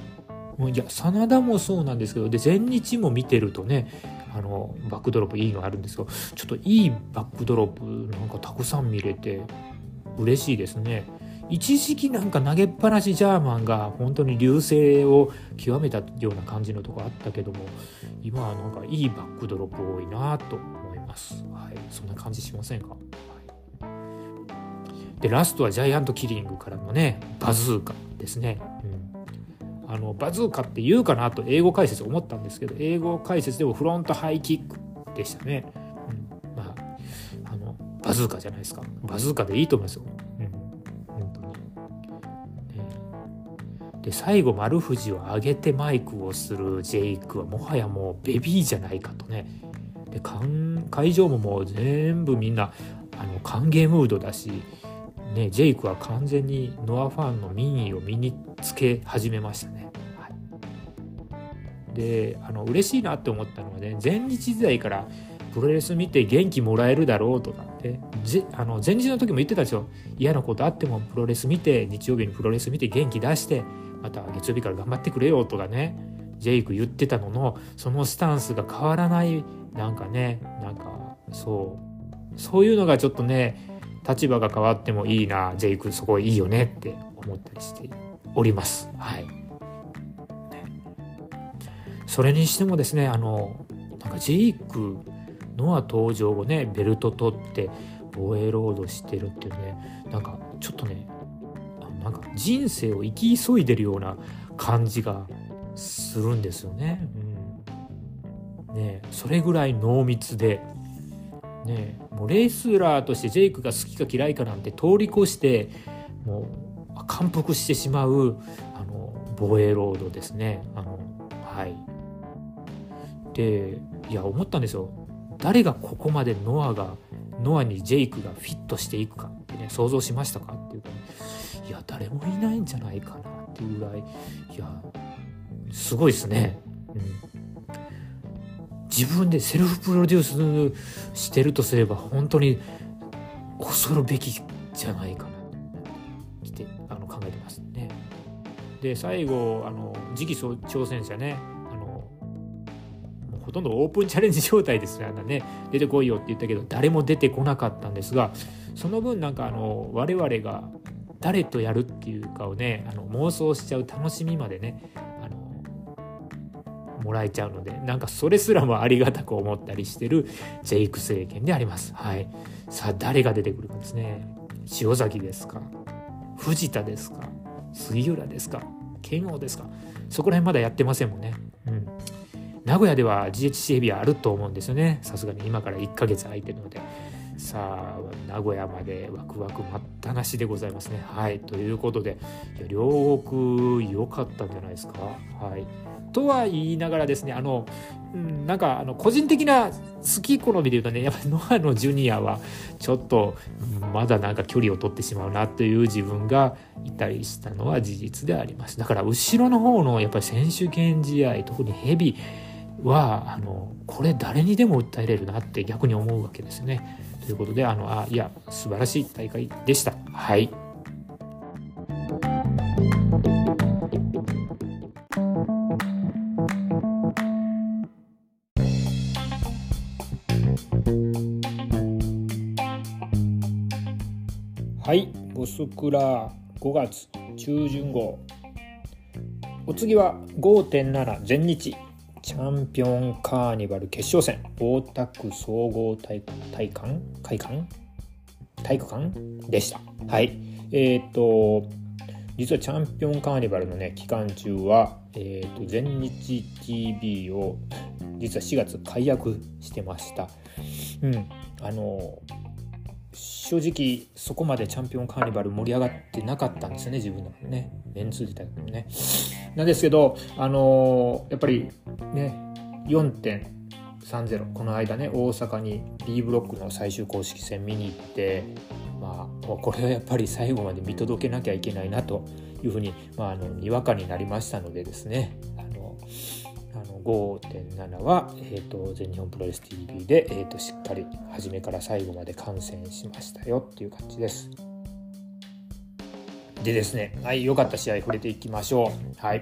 [SPEAKER 1] いや真田もそうなんですけどで全日も見てるとねあのバックドロップいいのあるんですけどちょっといいバックドロップなんかたくさん見れて嬉しいですね。一時期なんか投げっぱなしジャーマンが本当に流星を極めたような感じのとこあったけども今はなんかいいバックドロップ多いなと思います。はい、そんな感じしませんか？でラストはジャイアントキリングからのねバズーカですね、うん、あのバズーカって言うかなと英語解説思ったんですけど英語解説でもフロントハイキックでしたね、うん、まああのバズーカじゃないですか。バズーカでいいと思いますよ、うん、本当に、ね、で最後丸藤を上げてマイクをするジェイクはもはやもうベビーじゃないかとね。で会場ももう全部みんなあの歓迎ムードだしね、ジェイクは完全にノアファンの民意を身につけ始めましたね。はい、であの嬉しいなって思ったのはね前日時代からプロレス見て元気もらえるだろうとかってあの前日の時も言ってたですよ。嫌なことあってもプロレス見て日曜日にプロレス見て元気出してまた月曜日から頑張ってくれよとかねジェイク言ってたののそのスタンスが変わらないなんかねなんかそう。そういうのがちょっとね立場が変わってもいいなジェイクそこいいよねって思ったりしております。はい、それにしてもですねあのなんかジェイクノア登場後ねベルト取って防衛ロードしてるっていうねなんかちょっとねなんか人生を生き急いでるような感じがするんですよね。うん、ねそれぐらい濃密で、ね、もうレースラーとしてジェイクが好きか嫌いかなんて通り越してもう感服してしまうあの防衛ロードですね。あのはい。でいや思ったんですよ。誰がここまでノアがノアにジェイクがフィットしていくかってね想像しましたかっていうと、ね、いや誰もいないんじゃないかなっていうぐらい。いやすごいですね。うん。自分でセルフプロデュースしてるとすれば本当に恐るべきじゃないかなってあの考えてますね。で最後あの次期挑戦者ねあのほとんどオープンチャレンジ状態ですよね出てこいよって言ったけど誰も出てこなかったんですがその分なんかあの我々が誰とやるっていうかをねあの妄想しちゃう楽しみまでねもらえちゃうのでなんかそれすらもありがたく思ったりしてるジェイク政権であります。はい、さあ誰が出てくるかですね。塩崎ですか。藤田ですか。杉浦ですか。剣王ですか。そこら辺まだやってませんもんね。うん。名古屋では GHC ヘビはあると思うんですよね。さすがに今から1ヶ月空いてるので。さあ名古屋までワクワク待ったなしでございますね。はい。ということでいや両国良かったんじゃないですか。はい。とは言いながらですねあの、うん、なんかあの個人的な好き好みで言うとねやっぱり *laughs* ノアのジュニアはちょっとまだなんか距離を取ってしまうなという自分がいたりしたのは事実でありますだから後ろの方のやっぱり選手権試合特にヘビはあのこれ誰にでも訴えれるなって逆に思うわけですよね。ということであのあいや素晴らしい大会でした。はいはい、ボスクラ5月中旬号。お次は5.7全日チャンピオンカーニバル決勝戦。大田区総合体体館？会館？体育館？でした。はい。えっ、と実はチャンピオンカーニバルのね期間中は、えーと、全日 TV を実は4月解約してました。うん。あの正直そこまでチャンピオンカーニバル盛り上がってなかったんですよね自分のね。メンツ自体もね。なんですけどあのー、やっぱりね4.30この間ね大阪に B ブロックの最終公式戦見に行ってまあこれはやっぱり最後まで見届けなきゃいけないなというふうに、まあ、あのにわかになりましたのでですね。あの5.7は、えーと、全日本プロレス TV で、えーとしっかり初めから最後まで観戦しましたよっていう感じです。でですね、はい、良かった試合触れていきましょう。はい。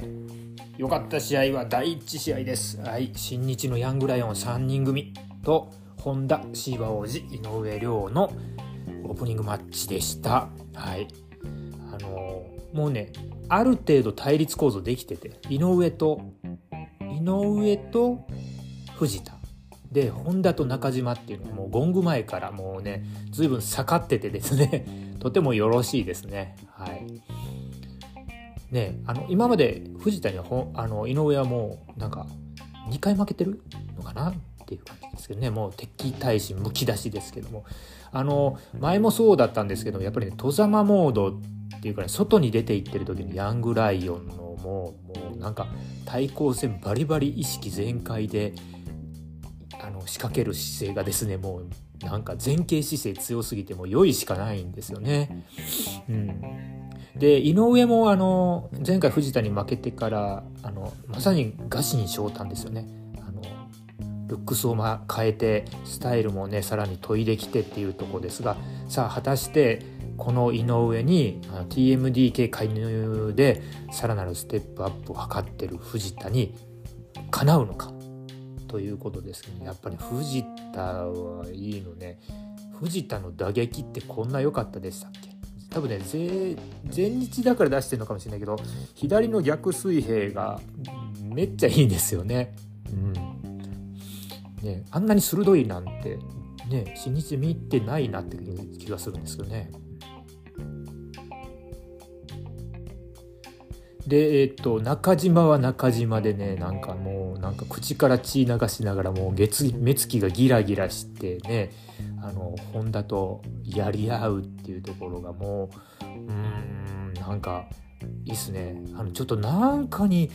[SPEAKER 1] 良かった試合は第1試合です。はい、新日のヤングライオン3人組と本田シーバ王子井上涼のオープニングマッチでした。はい。あのー、もうね、ある程度対立構造できてて、井上と、井上と藤田。で、本田と中島っていうのはもうゴング前からもうね、随分下がっててですね、*laughs* とてもよろしいですね。はい。ねあの今まで藤田にはほあの井上はもうなんか2回負けてる？のかなっていう感じですけどねもう敵対心むき出しですけどもあの前もそうだったんですけどやっぱりね戸様モードっていうかね外に出て行ってる時にヤングライオンのもうなんか対抗戦バリバリ意識全開であの仕掛ける姿勢がですねもうなんか前傾姿勢強すぎても良いしかないんですよね。うん、で井上もあの前回藤田に負けてからあのまさに餓死に昇胆ですよね。あのルックスをま変えてスタイルもねさらに研いできてっていうとこですがさあ果たしてこの井上に TMDK 介入でさらなるステップアップを図ってる藤田にかなうのかということですけど、ね、やっぱり藤田はいいのね藤田の打撃ってこんな良かったでしたっけ？多分ね前日だから出してるのかもしれないけど左の逆水平がめっちゃいいんですよね。うんね、あんなに鋭いなんてね新日見てないなって気がするんですけどね。でえっ、と中島は中島でねなんかもうなんか口から血流しながらもう月目つきがギラギラしてねあの本田とやり合うっていうところがもううーんなんかいいっすね。あのちょっとなんかに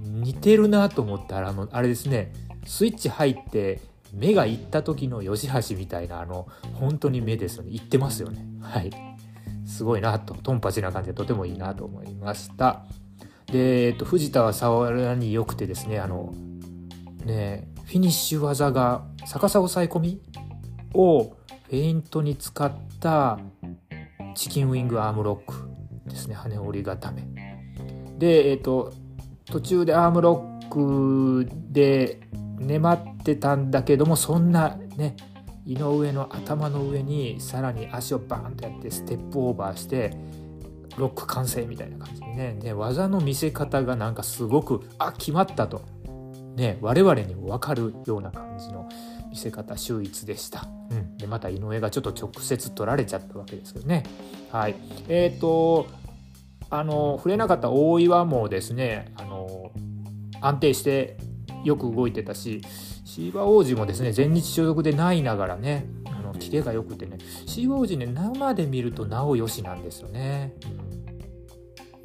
[SPEAKER 1] 似てるなと思ったらあのあれですねスイッチ入って目がいった時の吉橋みたいなあの本当に目ですよね。言ってますよね。はい。すごいなと。トンパチな感じでとてもいいなと思いました。で、えっと、藤田はさらに良くてですねあのねフィニッシュ技が逆さ抑え込みをフェイントに使ったチキンウィングアームロックですね羽織固め。でえっと途中でアームロックで粘ってたんだけどもそんなね井上の頭の上にさらに足をバーンとやってステップオーバーしてロック完成みたいな感じでね。で技の見せ方がなんかすごくあ決まったと、ね、我々にも分かるような感じの見せ方秀逸でした、うん、でまた井上がちょっと直接取られちゃったわけですけどね。はい。えっ、ー、とあの触れなかった大岩もですねあの安定してよく動いてたしシーバ王子もですね全日所属でないながらねのキレが良くてねシーバ王子ね生で見るとなおよしなんですよね。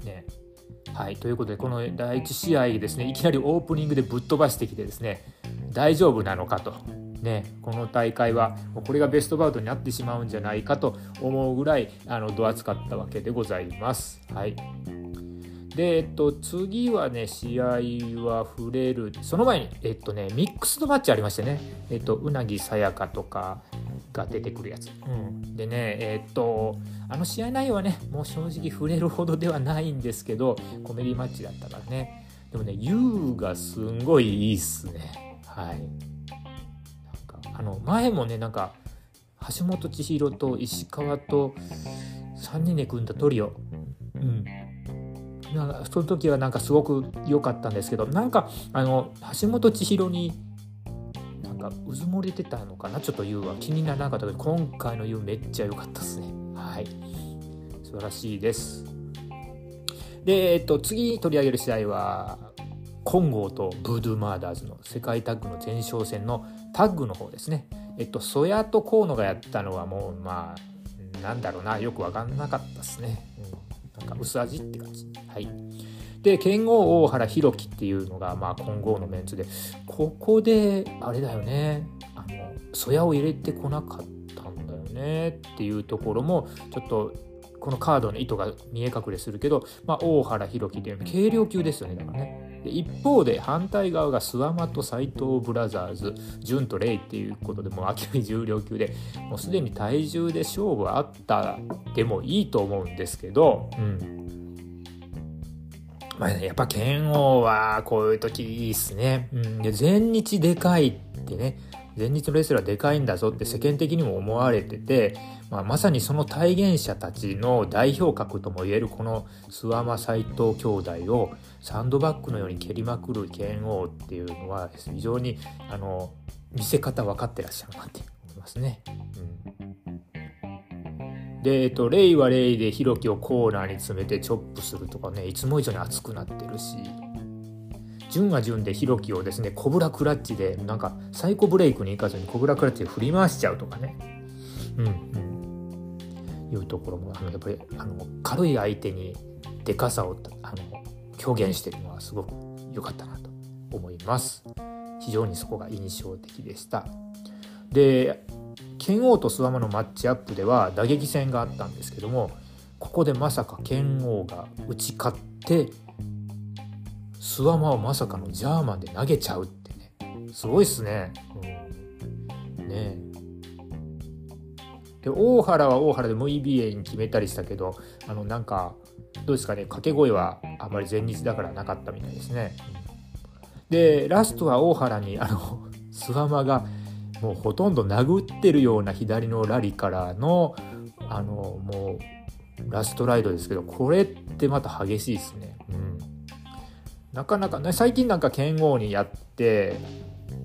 [SPEAKER 1] ねはいということでこの第1試合ですねいきなりオープニングでぶっ飛ばしてきてですね大丈夫なのかと。ね、この大会はこれがベストバウトになってしまうんじゃないかと思うぐらいあのど厚かったわけでございます。はいで、えっと、次はね、試合は触れる。その前に、えっとね、ミックスのマッチありましてね、えっと、うなぎさやかとかが出てくるやつ。うん。でね、えっと、あの試合内容はね、もう正直触れるほどではないんですけど、コメディマッチだったからね。でもね、ユウがすんごいいいっすね。はい。なんか、あの、前もね、なんか、橋本千尋と石川と3人で組んだトリオ。うん。なんかその時はなんかすごく良かったんですけどなんかあの橋本千尋になんかうずもれてたのかな？ちょっと YOU は気にならなかったけど今回の U めっちゃ良かったですね。はい。素晴らしいです。で、えっと、次取り上げる試合は金剛とブードゥーマーダーズの世界タッグの前哨戦のタッグの方ですね。えっと曽谷と河野がやったのはもうまあなんだろうな。よく分かんなかったですね、うん。なんか薄味って感じ。はい。で、剣豪大原弘樹っていうのが、まあ、混合のメンツで、ここで、あれだよね、あの、そやを入れてこなかったんだよねっていうところも、ちょっと、このカードの意図が見え隠れするけど、まあ、大原弘樹っていうのは軽量級ですよね、だからね。で一方で反対側が諏訪間と斎藤ブラザーズ潤とレイっていうことでもう明らかに重量級でもうすでに体重で勝負あったでもいいと思うんですけど、うんまあ、やっぱ剣王はこういう時いいっすね。うん、で全日でかいってね全日のレスラーでかいんだぞって世間的にも思われてて、まあ、まさにその体現者たちの代表格ともいえるこの諏訪間斎藤兄弟をサンドバッグのように蹴りまくる剣王っていうのは非常にあの見せ方分かってらっしゃるなって思いますね。うん、で、えっと、レイはレイでヒロキをコーナーに詰めてチョップするとかねいつも以上に熱くなってるし。順は順でヒロキをですねコブラクラッチでなんかサイコブレイクに行かずにコブラクラッチで振り回しちゃうとかね。うんうん。いうところもあのやっぱりあの軽い相手にでかさをあの表現してるのはすごく良かったなと思います。非常にそこが印象的でした。で剣王と諏訪間のマッチアップでは打撃戦があったんですけどもここでまさか剣王が打ち勝ってスワマをまさかのジャーマンで投げちゃうってねすごいっすね。うん、ねで大原は大原でムイビエに決めたりしたけどあのなんかどうですかね掛け声はあまり前日だからなかったみたいですね。でラストは大原にあのスワマがもうほとんど殴ってるような左のラリからのあのもうラストライドですけどこれってまた激しいですね。うんなかなかね最近なんか剣王にやって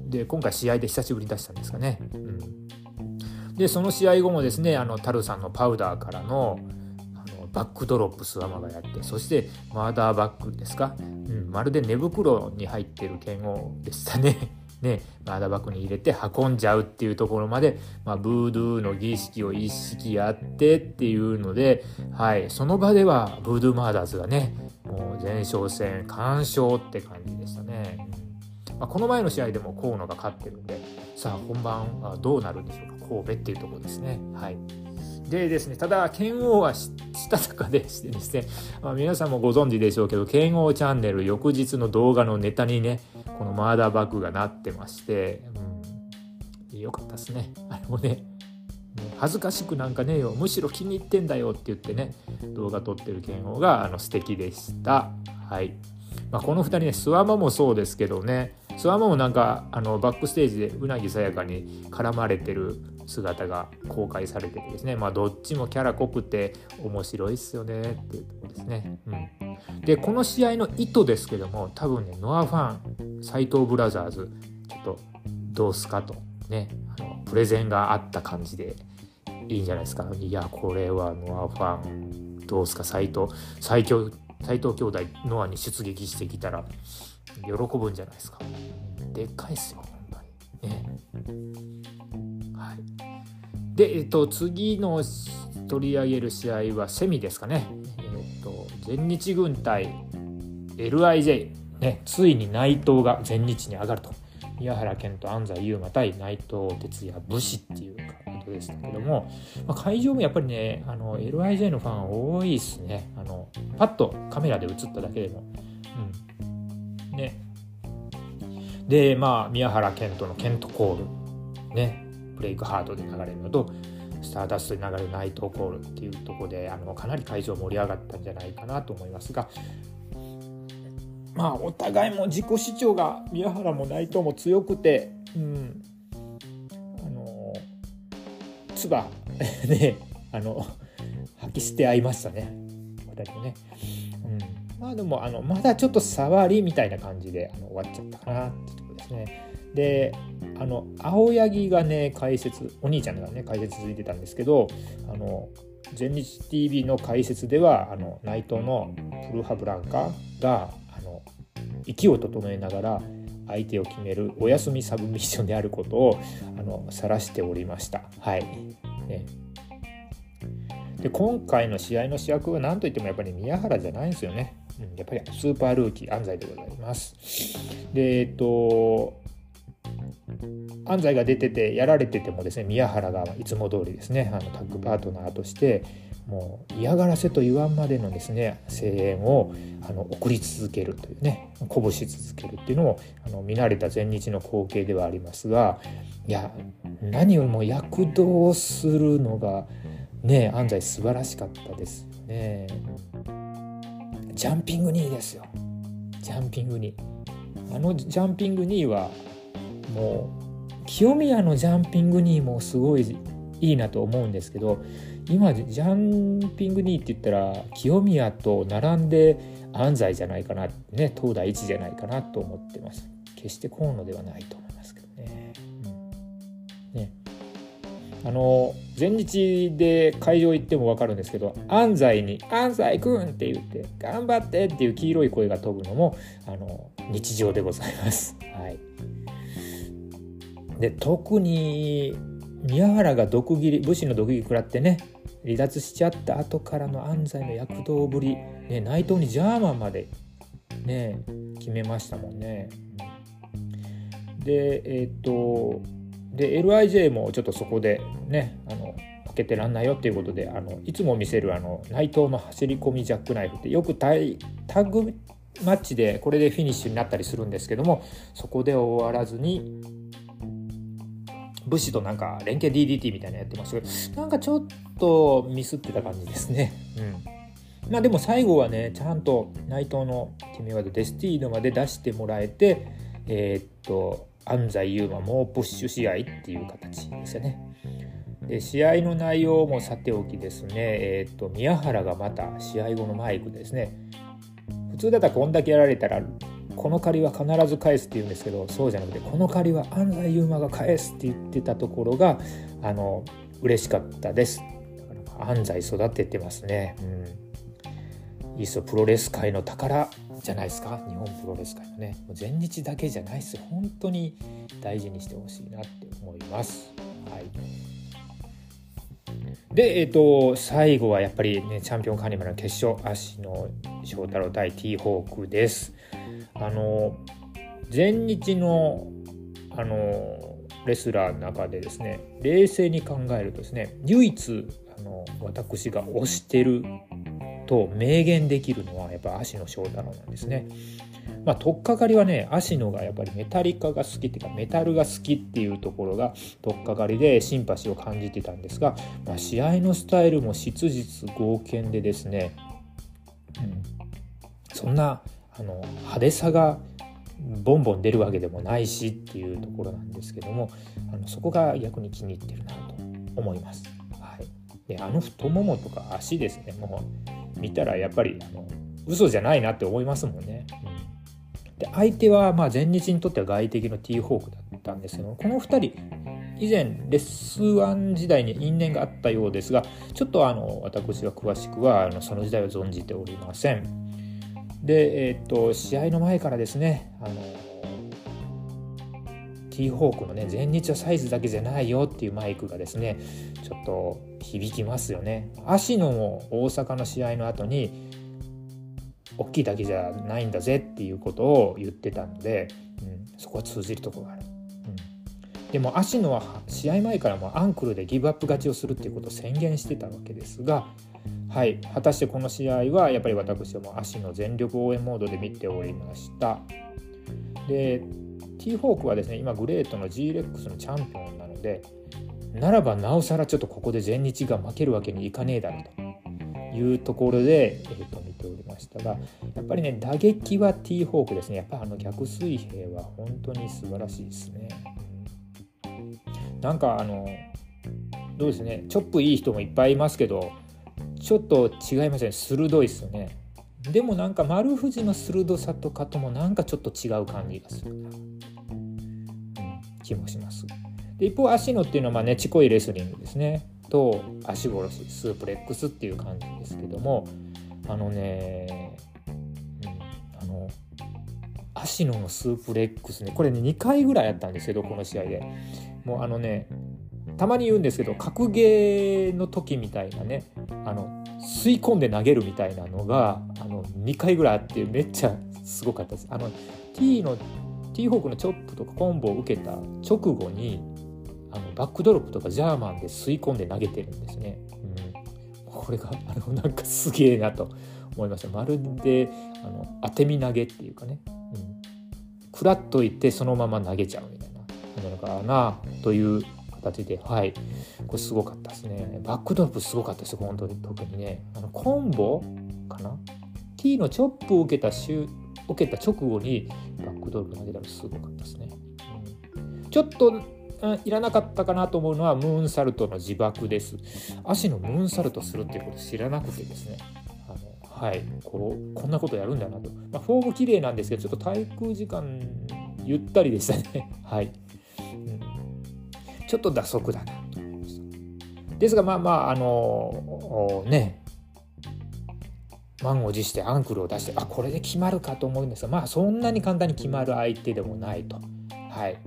[SPEAKER 1] で今回試合で久しぶりに出したんですかね。うん、でその試合後もですねあのタルさんのパウダーからのあのバックドロップスワマがやってそしてマーダーバックですか、うん、まるで寝袋に入ってる剣王でしたね。ね、マーダーバッグに入れて運んじゃうっていうところまで、まあ、ブードゥーの儀式を一式やってっていうので、はい、その場ではブードゥーマーダーズがねもう前哨戦完勝って感じでしたね。まあ、この前の試合でも河野が勝ってるんでさあ本番はどうなるんでしょうか神戸っていうところですね。はいでですね、ただ、剣王はしたたかでしてですね、*laughs* まあ、皆さんもご存知でしょうけど、剣王チャンネル翌日の動画のネタにね、このマーダーバッグがなってまして、うん、よかったですね。あれもね、恥ずかしくなんかねえよ。むしろ気に入ってんだよって言ってね動画撮ってる剣王があの素敵でした。はい。まあ、この2人ねスワマもそうですけどねスワマもなんかあのバックステージでうなぎさやかに絡まれてる姿が公開されててですね。まあどっちもキャラ濃くて面白いっすよね。っていうとこですね。うん、でこの試合の意図ですけども多分ねノアファン斎藤ブラザーズちょっとどうすかとねあのプレゼンがあった感じでいいんじゃないですか。いやこれはノアファンどうすか。斎藤最強斎藤兄弟ノアに出撃してきたら喜ぶんじゃないですか。でっかいっすよ本当に。ね。いでえっと次の取り上げる試合はセミですかね。えっと全日軍対 LIJ ねついに内藤が全日に上がると。宮原健と安西優馬対内藤哲也武士っていうことでしたけども、まあ、会場もやっぱりねあの LIJ のファン多いっすね。あのパッとカメラで映っただけでも、うん、ね。でまあ宮原健人のケントコール。ね。ブレイクハートで流れるのとスターダストで流れるナイトコールっていうとこであのかなり会場盛り上がったんじゃないかなと思いますがまあお互いも自己主張が宮原も内藤も強くて、うん、あの唾 *laughs* ねあの吐き捨て合いましたね2人もね。うん、まあでもあのまだちょっと触りみたいな感じであの終わっちゃったかなってところですね。であの青柳がね解説お兄ちゃんがね解説続いてたんですけどあの全日 TV の解説ではあの内藤のプルハブランカがあの息を整えながら相手を決めるお休みサブミッションであることをあの晒しておりました。はい、ね、で今回の試合の主役は何といってもやっぱり宮原じゃないんですよね。うん、やっぱりスーパールーキー安西でございます。でえっと安西が出ててやられててもですね宮原がいつも通りですねあのタッグパートナーとしてもう嫌がらせと言わんまでのですね声援をあの送り続けるというね鼓舞し続けるっていうのもあの見慣れた前日の光景ではありますがいや何よりも躍動するのがね安西素晴らしかったですよね。ジャンピング2位ですよジャンピング2位。あのジャンピング2位はもう清宮のジャンピング2位もすごいいいなと思うんですけど今ジャンピング2って言ったら清宮と並んで安西じゃないかなね東大一じゃないかなと思ってます決して河野ではないと思いますけどね。うん、ねあの前日で会場行っても分かるんですけど安西に「安西くん!」って言って「頑張って!」っていう黄色い声が飛ぶのもあの日常でございます。はい、で特に宮原が毒斬り武士の毒斬り食らってね離脱しちゃった後からの安西の躍動ぶり、ね、内藤にジャーマンまで、ね、決めましたもんね。でえっ、とで LIJ もちょっとそこでねあの負けてらんないよっていうことであのいつも見せるあの内藤の走り込みジャックナイフってよくタッグマッチでこれでフィニッシュになったりするんですけどもそこで終わらずに武士となんか連携 DDT みたいなやってましたけどなんかちょっとミスってた感じですね。うん、まあでも最後はねちゃんと内藤の決め技デスティーノまで出してもらえてえー、っと安西優馬もプッシュ試合っていう形ですよね。で試合の内容もさておきですね、えー、っと宮原がまた試合後のマイクですね普通だったらこんだけやられたらこの借りは必ず返すって言うんですけどそうじゃなくてこの借りは安西優馬が返すって言ってたところがあの嬉しかったです。安西育ててますね、うん。いいっすよプロレス界の宝じゃないですか。日本プロレス界のね。もう前日だけじゃないです。本当に大事にしてほしいなって思います。はい。でえっ、ー、と最後はやっぱりねチャンピオンカーニバルの決勝足の翔太郎対 T ホークです。あの前日のあのレスラーの中でですね冷静に考えるとですね唯一あの私が推してると明言できるのはやっぱ足野翔太郎なんですね。まあ、取っかかりはね足野がやっぱりメタリカが好きっていうかメタルが好きっていうところが取っかかりでシンパシーを感じてたんですが、まあ、試合のスタイルも質実剛健でですね、うん、そんなあの派手さがボンボン出るわけでもないしっていうところなんですけどもあのそこが逆に気に入ってるなと思います。はい、であの太ももとか足ですねもう見たらやっぱりあの嘘じゃないなって思いますもんね。うん、で相手はまあ前日にとっては外敵のティーホークだったんですけどこの2人以前レッス1時代に因縁があったようですがちょっとあの私は詳しくはあのその時代は存じておりません。で、え、っと試合の前からですねあのティーホークのね前日はサイズだけじゃないよっていうマイクがですねちょっと響きますよね。足野も大阪の試合の後に大きいだけじゃないんだぜっていうことを言ってたので、うん、そこは通じるところがある、うん、でも足野は試合前からもアンクルでギブアップ勝ちをするっていうことを宣言してたわけですがはい、果たしてこの試合はやっぱり私はもう足の全力応援モードで見ておりました。で、T ホークはですね、今グレートの G レックスのチャンピオンなので、ならばなおさらちょっとここで全日が負けるわけにいかねえだろうというところで、えー、と見ておりましたが、やっぱりね、打撃は T ホークですね。やっぱあの逆水平は本当に素晴らしいですね。なんかあの、どうですね、チョップいい人もいっぱいいますけど、ちょっと違いますね鋭いですよね。でもなんか丸藤の鋭さとかともなんかちょっと違う感じがする。な、うん、気もします。で一方足野っていうのはまあねちこいレスリングですね。と足殺しスープレックスっていう感じですけども。あのね、うん、あの足野のスープレックスね。これね2回ぐらいやったんですけどこの試合で。もうあのねたまに言うんですけど格ゲーの時みたいなねあの吸い込んで投げるみたいなのがあの2回ぐらいあってめっちゃすごかったです。あの T の T ホークのチョップとかコンボを受けた直後にあのバックドロップとかジャーマンで吸い込んで投げてるんですね。うん、これがあのなんかすげえなと思いました。まるであの当て身投げっていうかね、うん、クラッといってそのまま投げちゃうみたいななのかなという形で、はい。これすごかったですね。バックドロップすごかったですよ、本当に。特にね。あの、コンボかな ?T のチョップを受けた受けた直後にバックドロップ投げたらすごかったですね。うん、ちょっと、いらなかったかなと思うのはムーンサルトの自爆です。足のムーンサルトするっていうこと知らなくてですね。あのはい、こうこんなことやるんだなと。まあ、フォーム綺麗なんですけど、ちょっと滞空時間ゆったりでしたね。*laughs* はい。ちょっと打足だなと思います。ですがまあまああのね。満を持してアンクルを出してあこれで決まるかと思うんですがまあそんなに簡単に決まる相手でもないと。はい、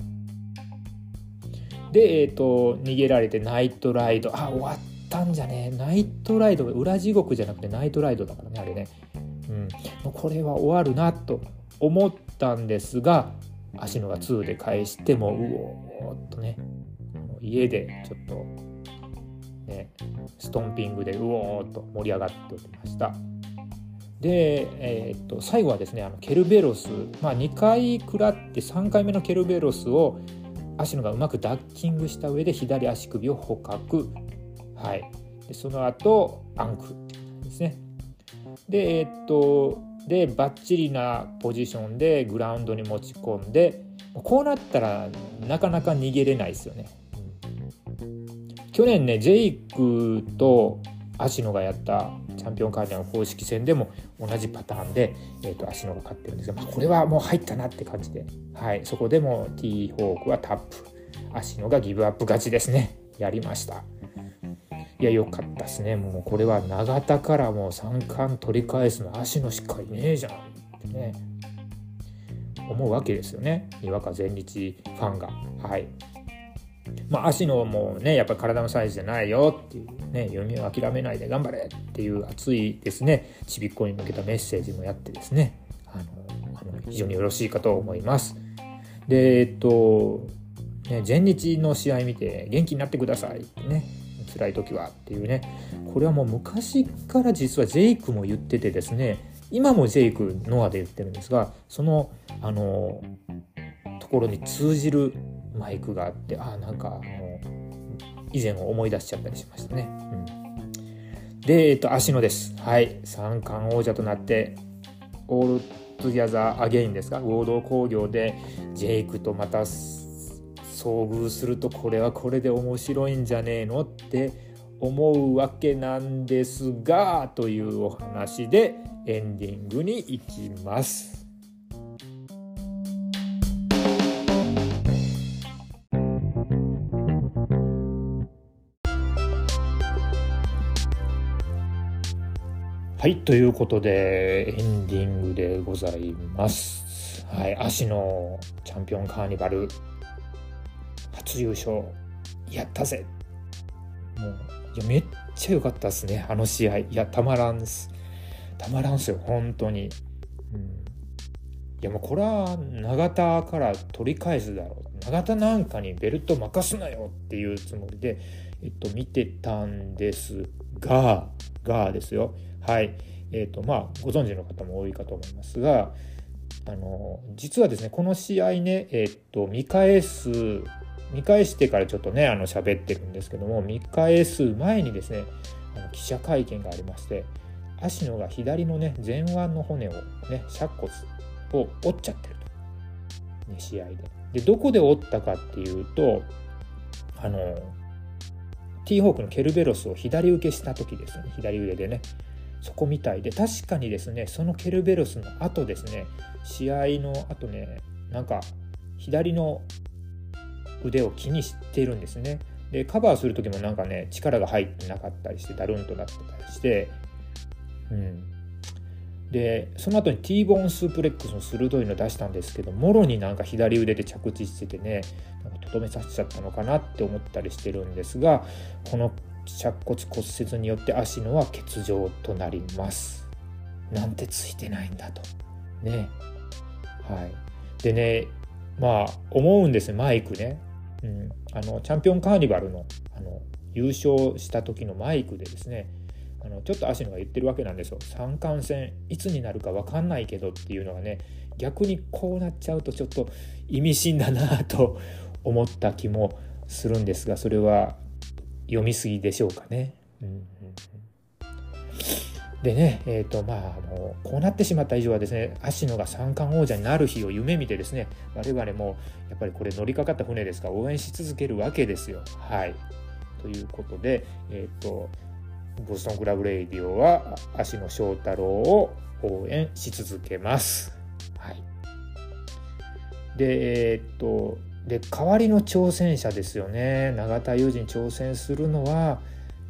[SPEAKER 1] で、えーと、逃げられてナイトライド。あ終わったんじゃねナイトライド裏地獄じゃなくてナイトライドだからねあれね、うん、もうこれは終わるなと思ったんですが足のが2で返してもうおーっとね。家でちょっとねストンピングでうおーっと盛り上がっておりました。で、えー、っと最後はですねあのケルベロス、まあ、2回食らって3回目のケルベロスを足野がうまくダッキングした上で左足首を捕獲。はい。でその後アンクですね。でえー、っとでバッチリなポジションでグラウンドに持ち込んでこうなったらなかなか逃げれないですよね去年ねジェイクと芦野がやったチャンピオンカーニャの公式戦でも同じパターンで、えーと、芦野が勝ってるんですが、まあ、これはもう入ったなって感じで、はい、そこでも T ホークはタップ。芦野がギブアップ勝ちですね。やりました。いや良かったですね。もうこれは永田からもう三冠取り返すの足のしかいねえじゃんってね。思うわけですよね。にわか全日ファンが。はい。まあ、足のもうねやっぱり体のサイズじゃないよっていうね読みを諦めないで頑張れっていう熱いですねちびっこに向けたメッセージもやってですねあのあの非常によろしいかと思います。でえっとね前日の試合見て元気になってくださいってね辛い時はっていうねこれはもう昔から実はジェイクも言っててですね今もジェイクノアで言ってるんですがそのあのところに通じるマイクがあってあなんかあの以前を思い出しちゃったりしましたね。うん、で、えっと、芦野です。はい。三冠王者となって、 All Together Again ですか？合同興行でジェイクとまた遭遇するとこれはこれで面白いんじゃねえのって思うわけなんですがというお話でエンディングに行きます。はい、ということで、エンディングでございます。はい、足のチャンピオンカーニバル、初優勝、やったぜもう、いや、めっちゃ良かったですね、あの試合。いや、たまらんす。たまらんすよ、本当に。うん、いや、もうこれは永田から取り返すだろう。永田なんかにベルト任すなよっていうつもりで、えっと、見てたんですが、がですよ。はい。えっ、ー、と、まあ、ご存知の方も多いかと思いますが、あの、実はですね、この試合ね、えっ、ー、と、見返す、見返してからちょっとね、あの、喋ってるんですけども、見返す前にですね、あの記者会見がありまして、足野が左のね、前腕の骨をね、尺骨を折っちゃってると。ね、試合で。で、どこで折ったかっていうと、あの、ティーホークのケルベロスを左受けした時ですよね、左腕でね。そこみたいで確かにですねそのケルベロスの後ですね試合の後ねなんか左の腕を気にしてるんですね。でカバーする時もなんかね力が入ってなかったりしてだるんとなってたりしてうん。でその後に T ボーンスープレックスの鋭いの出したんですけどもろになんか左腕で着地しててねとどめさせちゃったのかなって思ったりしてるんですがこの尺骨骨折によって足のは欠場となります。なんてついてないんだと。ね。はい。でねまあ思うんですマイクね、うん、あのチャンピオンカーニバルのあの優勝した時のマイクでですね。あのちょっと足野が言ってるわけなんですよ。三冠戦いつになるか分かんないけどっていうのがね逆にこうなっちゃうとちょっと意味深だなと思った気もするんですがそれは読みすぎでしょうかね。うん、でね、えーとまあ、もうこうなってしまった以上はですね芦野が三冠王者になる日を夢見てですね我々もやっぱりこれ乗りかかった船ですから応援し続けるわけですよ。はいということで、えーと、ボストンクラブレイディオは芦野翔太郎を応援し続けます。はい、でえっ、ー、とで代わりの挑戦者ですよね永田裕二に挑戦するのは、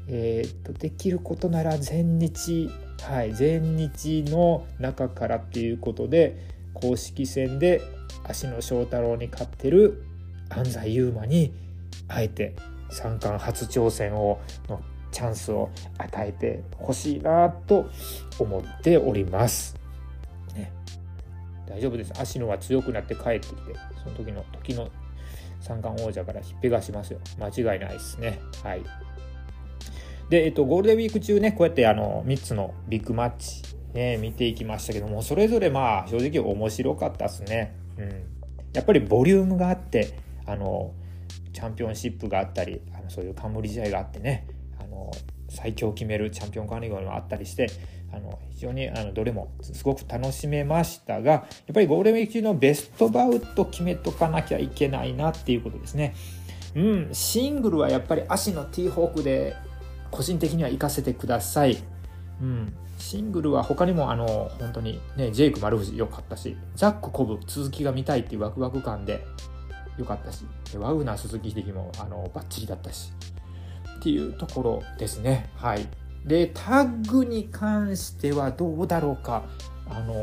[SPEAKER 1] えー、とできることなら全日はい全日の中からっていうことで公式戦で芦野翔太郎に勝ってる安西優真にあえて三冠初挑戦をのチャンスを与えてほしいなと思っております。ね、大丈夫です。芦野は強くなって帰ってきて、その時の時の三冠王者からひっぺがしますよ。間違いないですね。はい。で、えっと、ゴールデンウィーク中ね、こうやってあの、3つのビッグマッチ、ね、見ていきましたけども、それぞれまあ、正直面白かったですね。うん。やっぱりボリュームがあって、あの、チャンピオンシップがあったり、あのそういう冠試合があってね、あの、最強を決めるチャンピオンカーニバルもあったりして、あの非常にあのどれもすごく楽しめましたがやっぱりゴールデンウィーク中のベストバウト決めとかなきゃいけないなっていうことですね。うん、シングルはやっぱり足のティーホークで個人的には行かせてください。うん、シングルは他にもあの本当にねジェイク丸藤良かったしザックコブ続きが見たいっていうワクワク感で良かったしワウナー鈴木秀樹もあのバッチリだったしっていうところですね。はい。で、タッグに関してはどうだろうか。あの、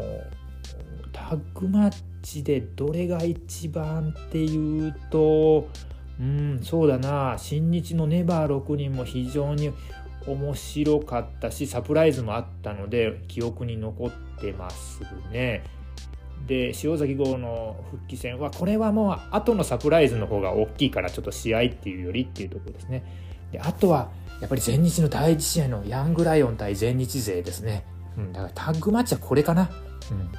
[SPEAKER 1] タッグマッチでどれが一番っていうと、うん、そうだな、新日のネバー6人も非常に面白かったし、サプライズもあったので、記憶に残ってますね。で、塩崎号の復帰戦は、これはもう後のサプライズの方が大きいから、ちょっと試合っていうよりっていうところですね。で、あとは、やっぱり前日の第一試合のヤングライオン対全日勢ですね。うん、だからタッグマッチはこれかな。うん。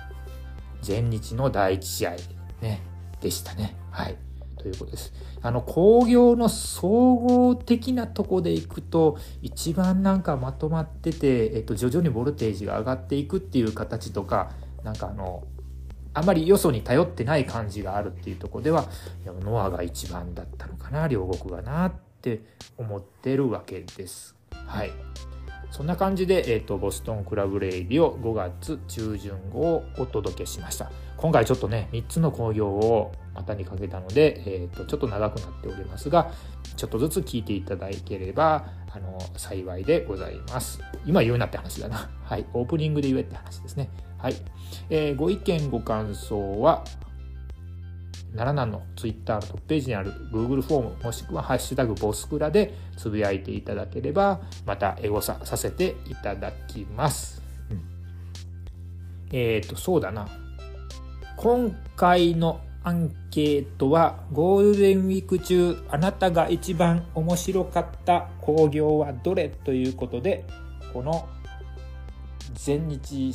[SPEAKER 1] 前日の第一試合、ね、でしたね。はい。ということです。あの、工業の総合的なとこでいくと、一番なんかまとまってて、えっと、徐々にボルテージが上がっていくっていう形とか、なんかあの、あまりよそに頼ってない感じがあるっていうとこでは、ノアが一番だったのかな、両国がなって思ってるわけです。はい。そんな感じで、えーと、ボストンクラブレイディオ5月中旬号をお届けしました。今回ちょっとね、3つの工業を股にかけたので、えーと、ちょっと長くなっておりますが、ちょっとずつ聞いていただければ、あの、幸いでございます。今言うなって話だな。はい。オープニングで言えって話ですね。はい。えー、ご意見、ご感想は、奈良南のツイッターのトップページにある Google フォームもしくはハッシュタグボスクラでつぶやいていただければまたエゴサさせていただきます。うん、えっ、ー、と、そうだな。今回のアンケートはゴールデンウィーク中あなたが一番面白かった興行はどれということでこの全日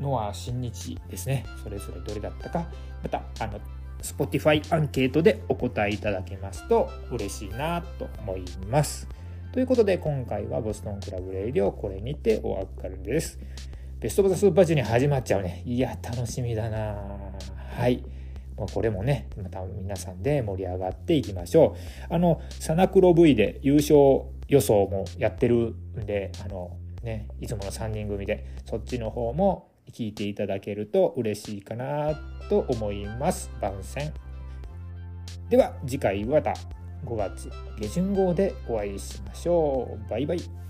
[SPEAKER 1] のは新日ですねそれぞれどれだったかまたあの Spotify アンケートでお答えいただけますと嬉しいなと思います。ということで今回はボストンクラブレイディオこれにてお別れです。ベストオブザスーパージュニア始まっちゃうね。いや、楽しみだなはい。もうこれもね、また皆さんで盛り上がっていきましょう。あの、サナクロ V で優勝予想もやってるんで、あの、ね、いつもの3人組で、そっちの方も聞いていただけると嬉しいかなと思います。番宣。では次回はまた5月下旬号でお会いしましょう。バイバイ。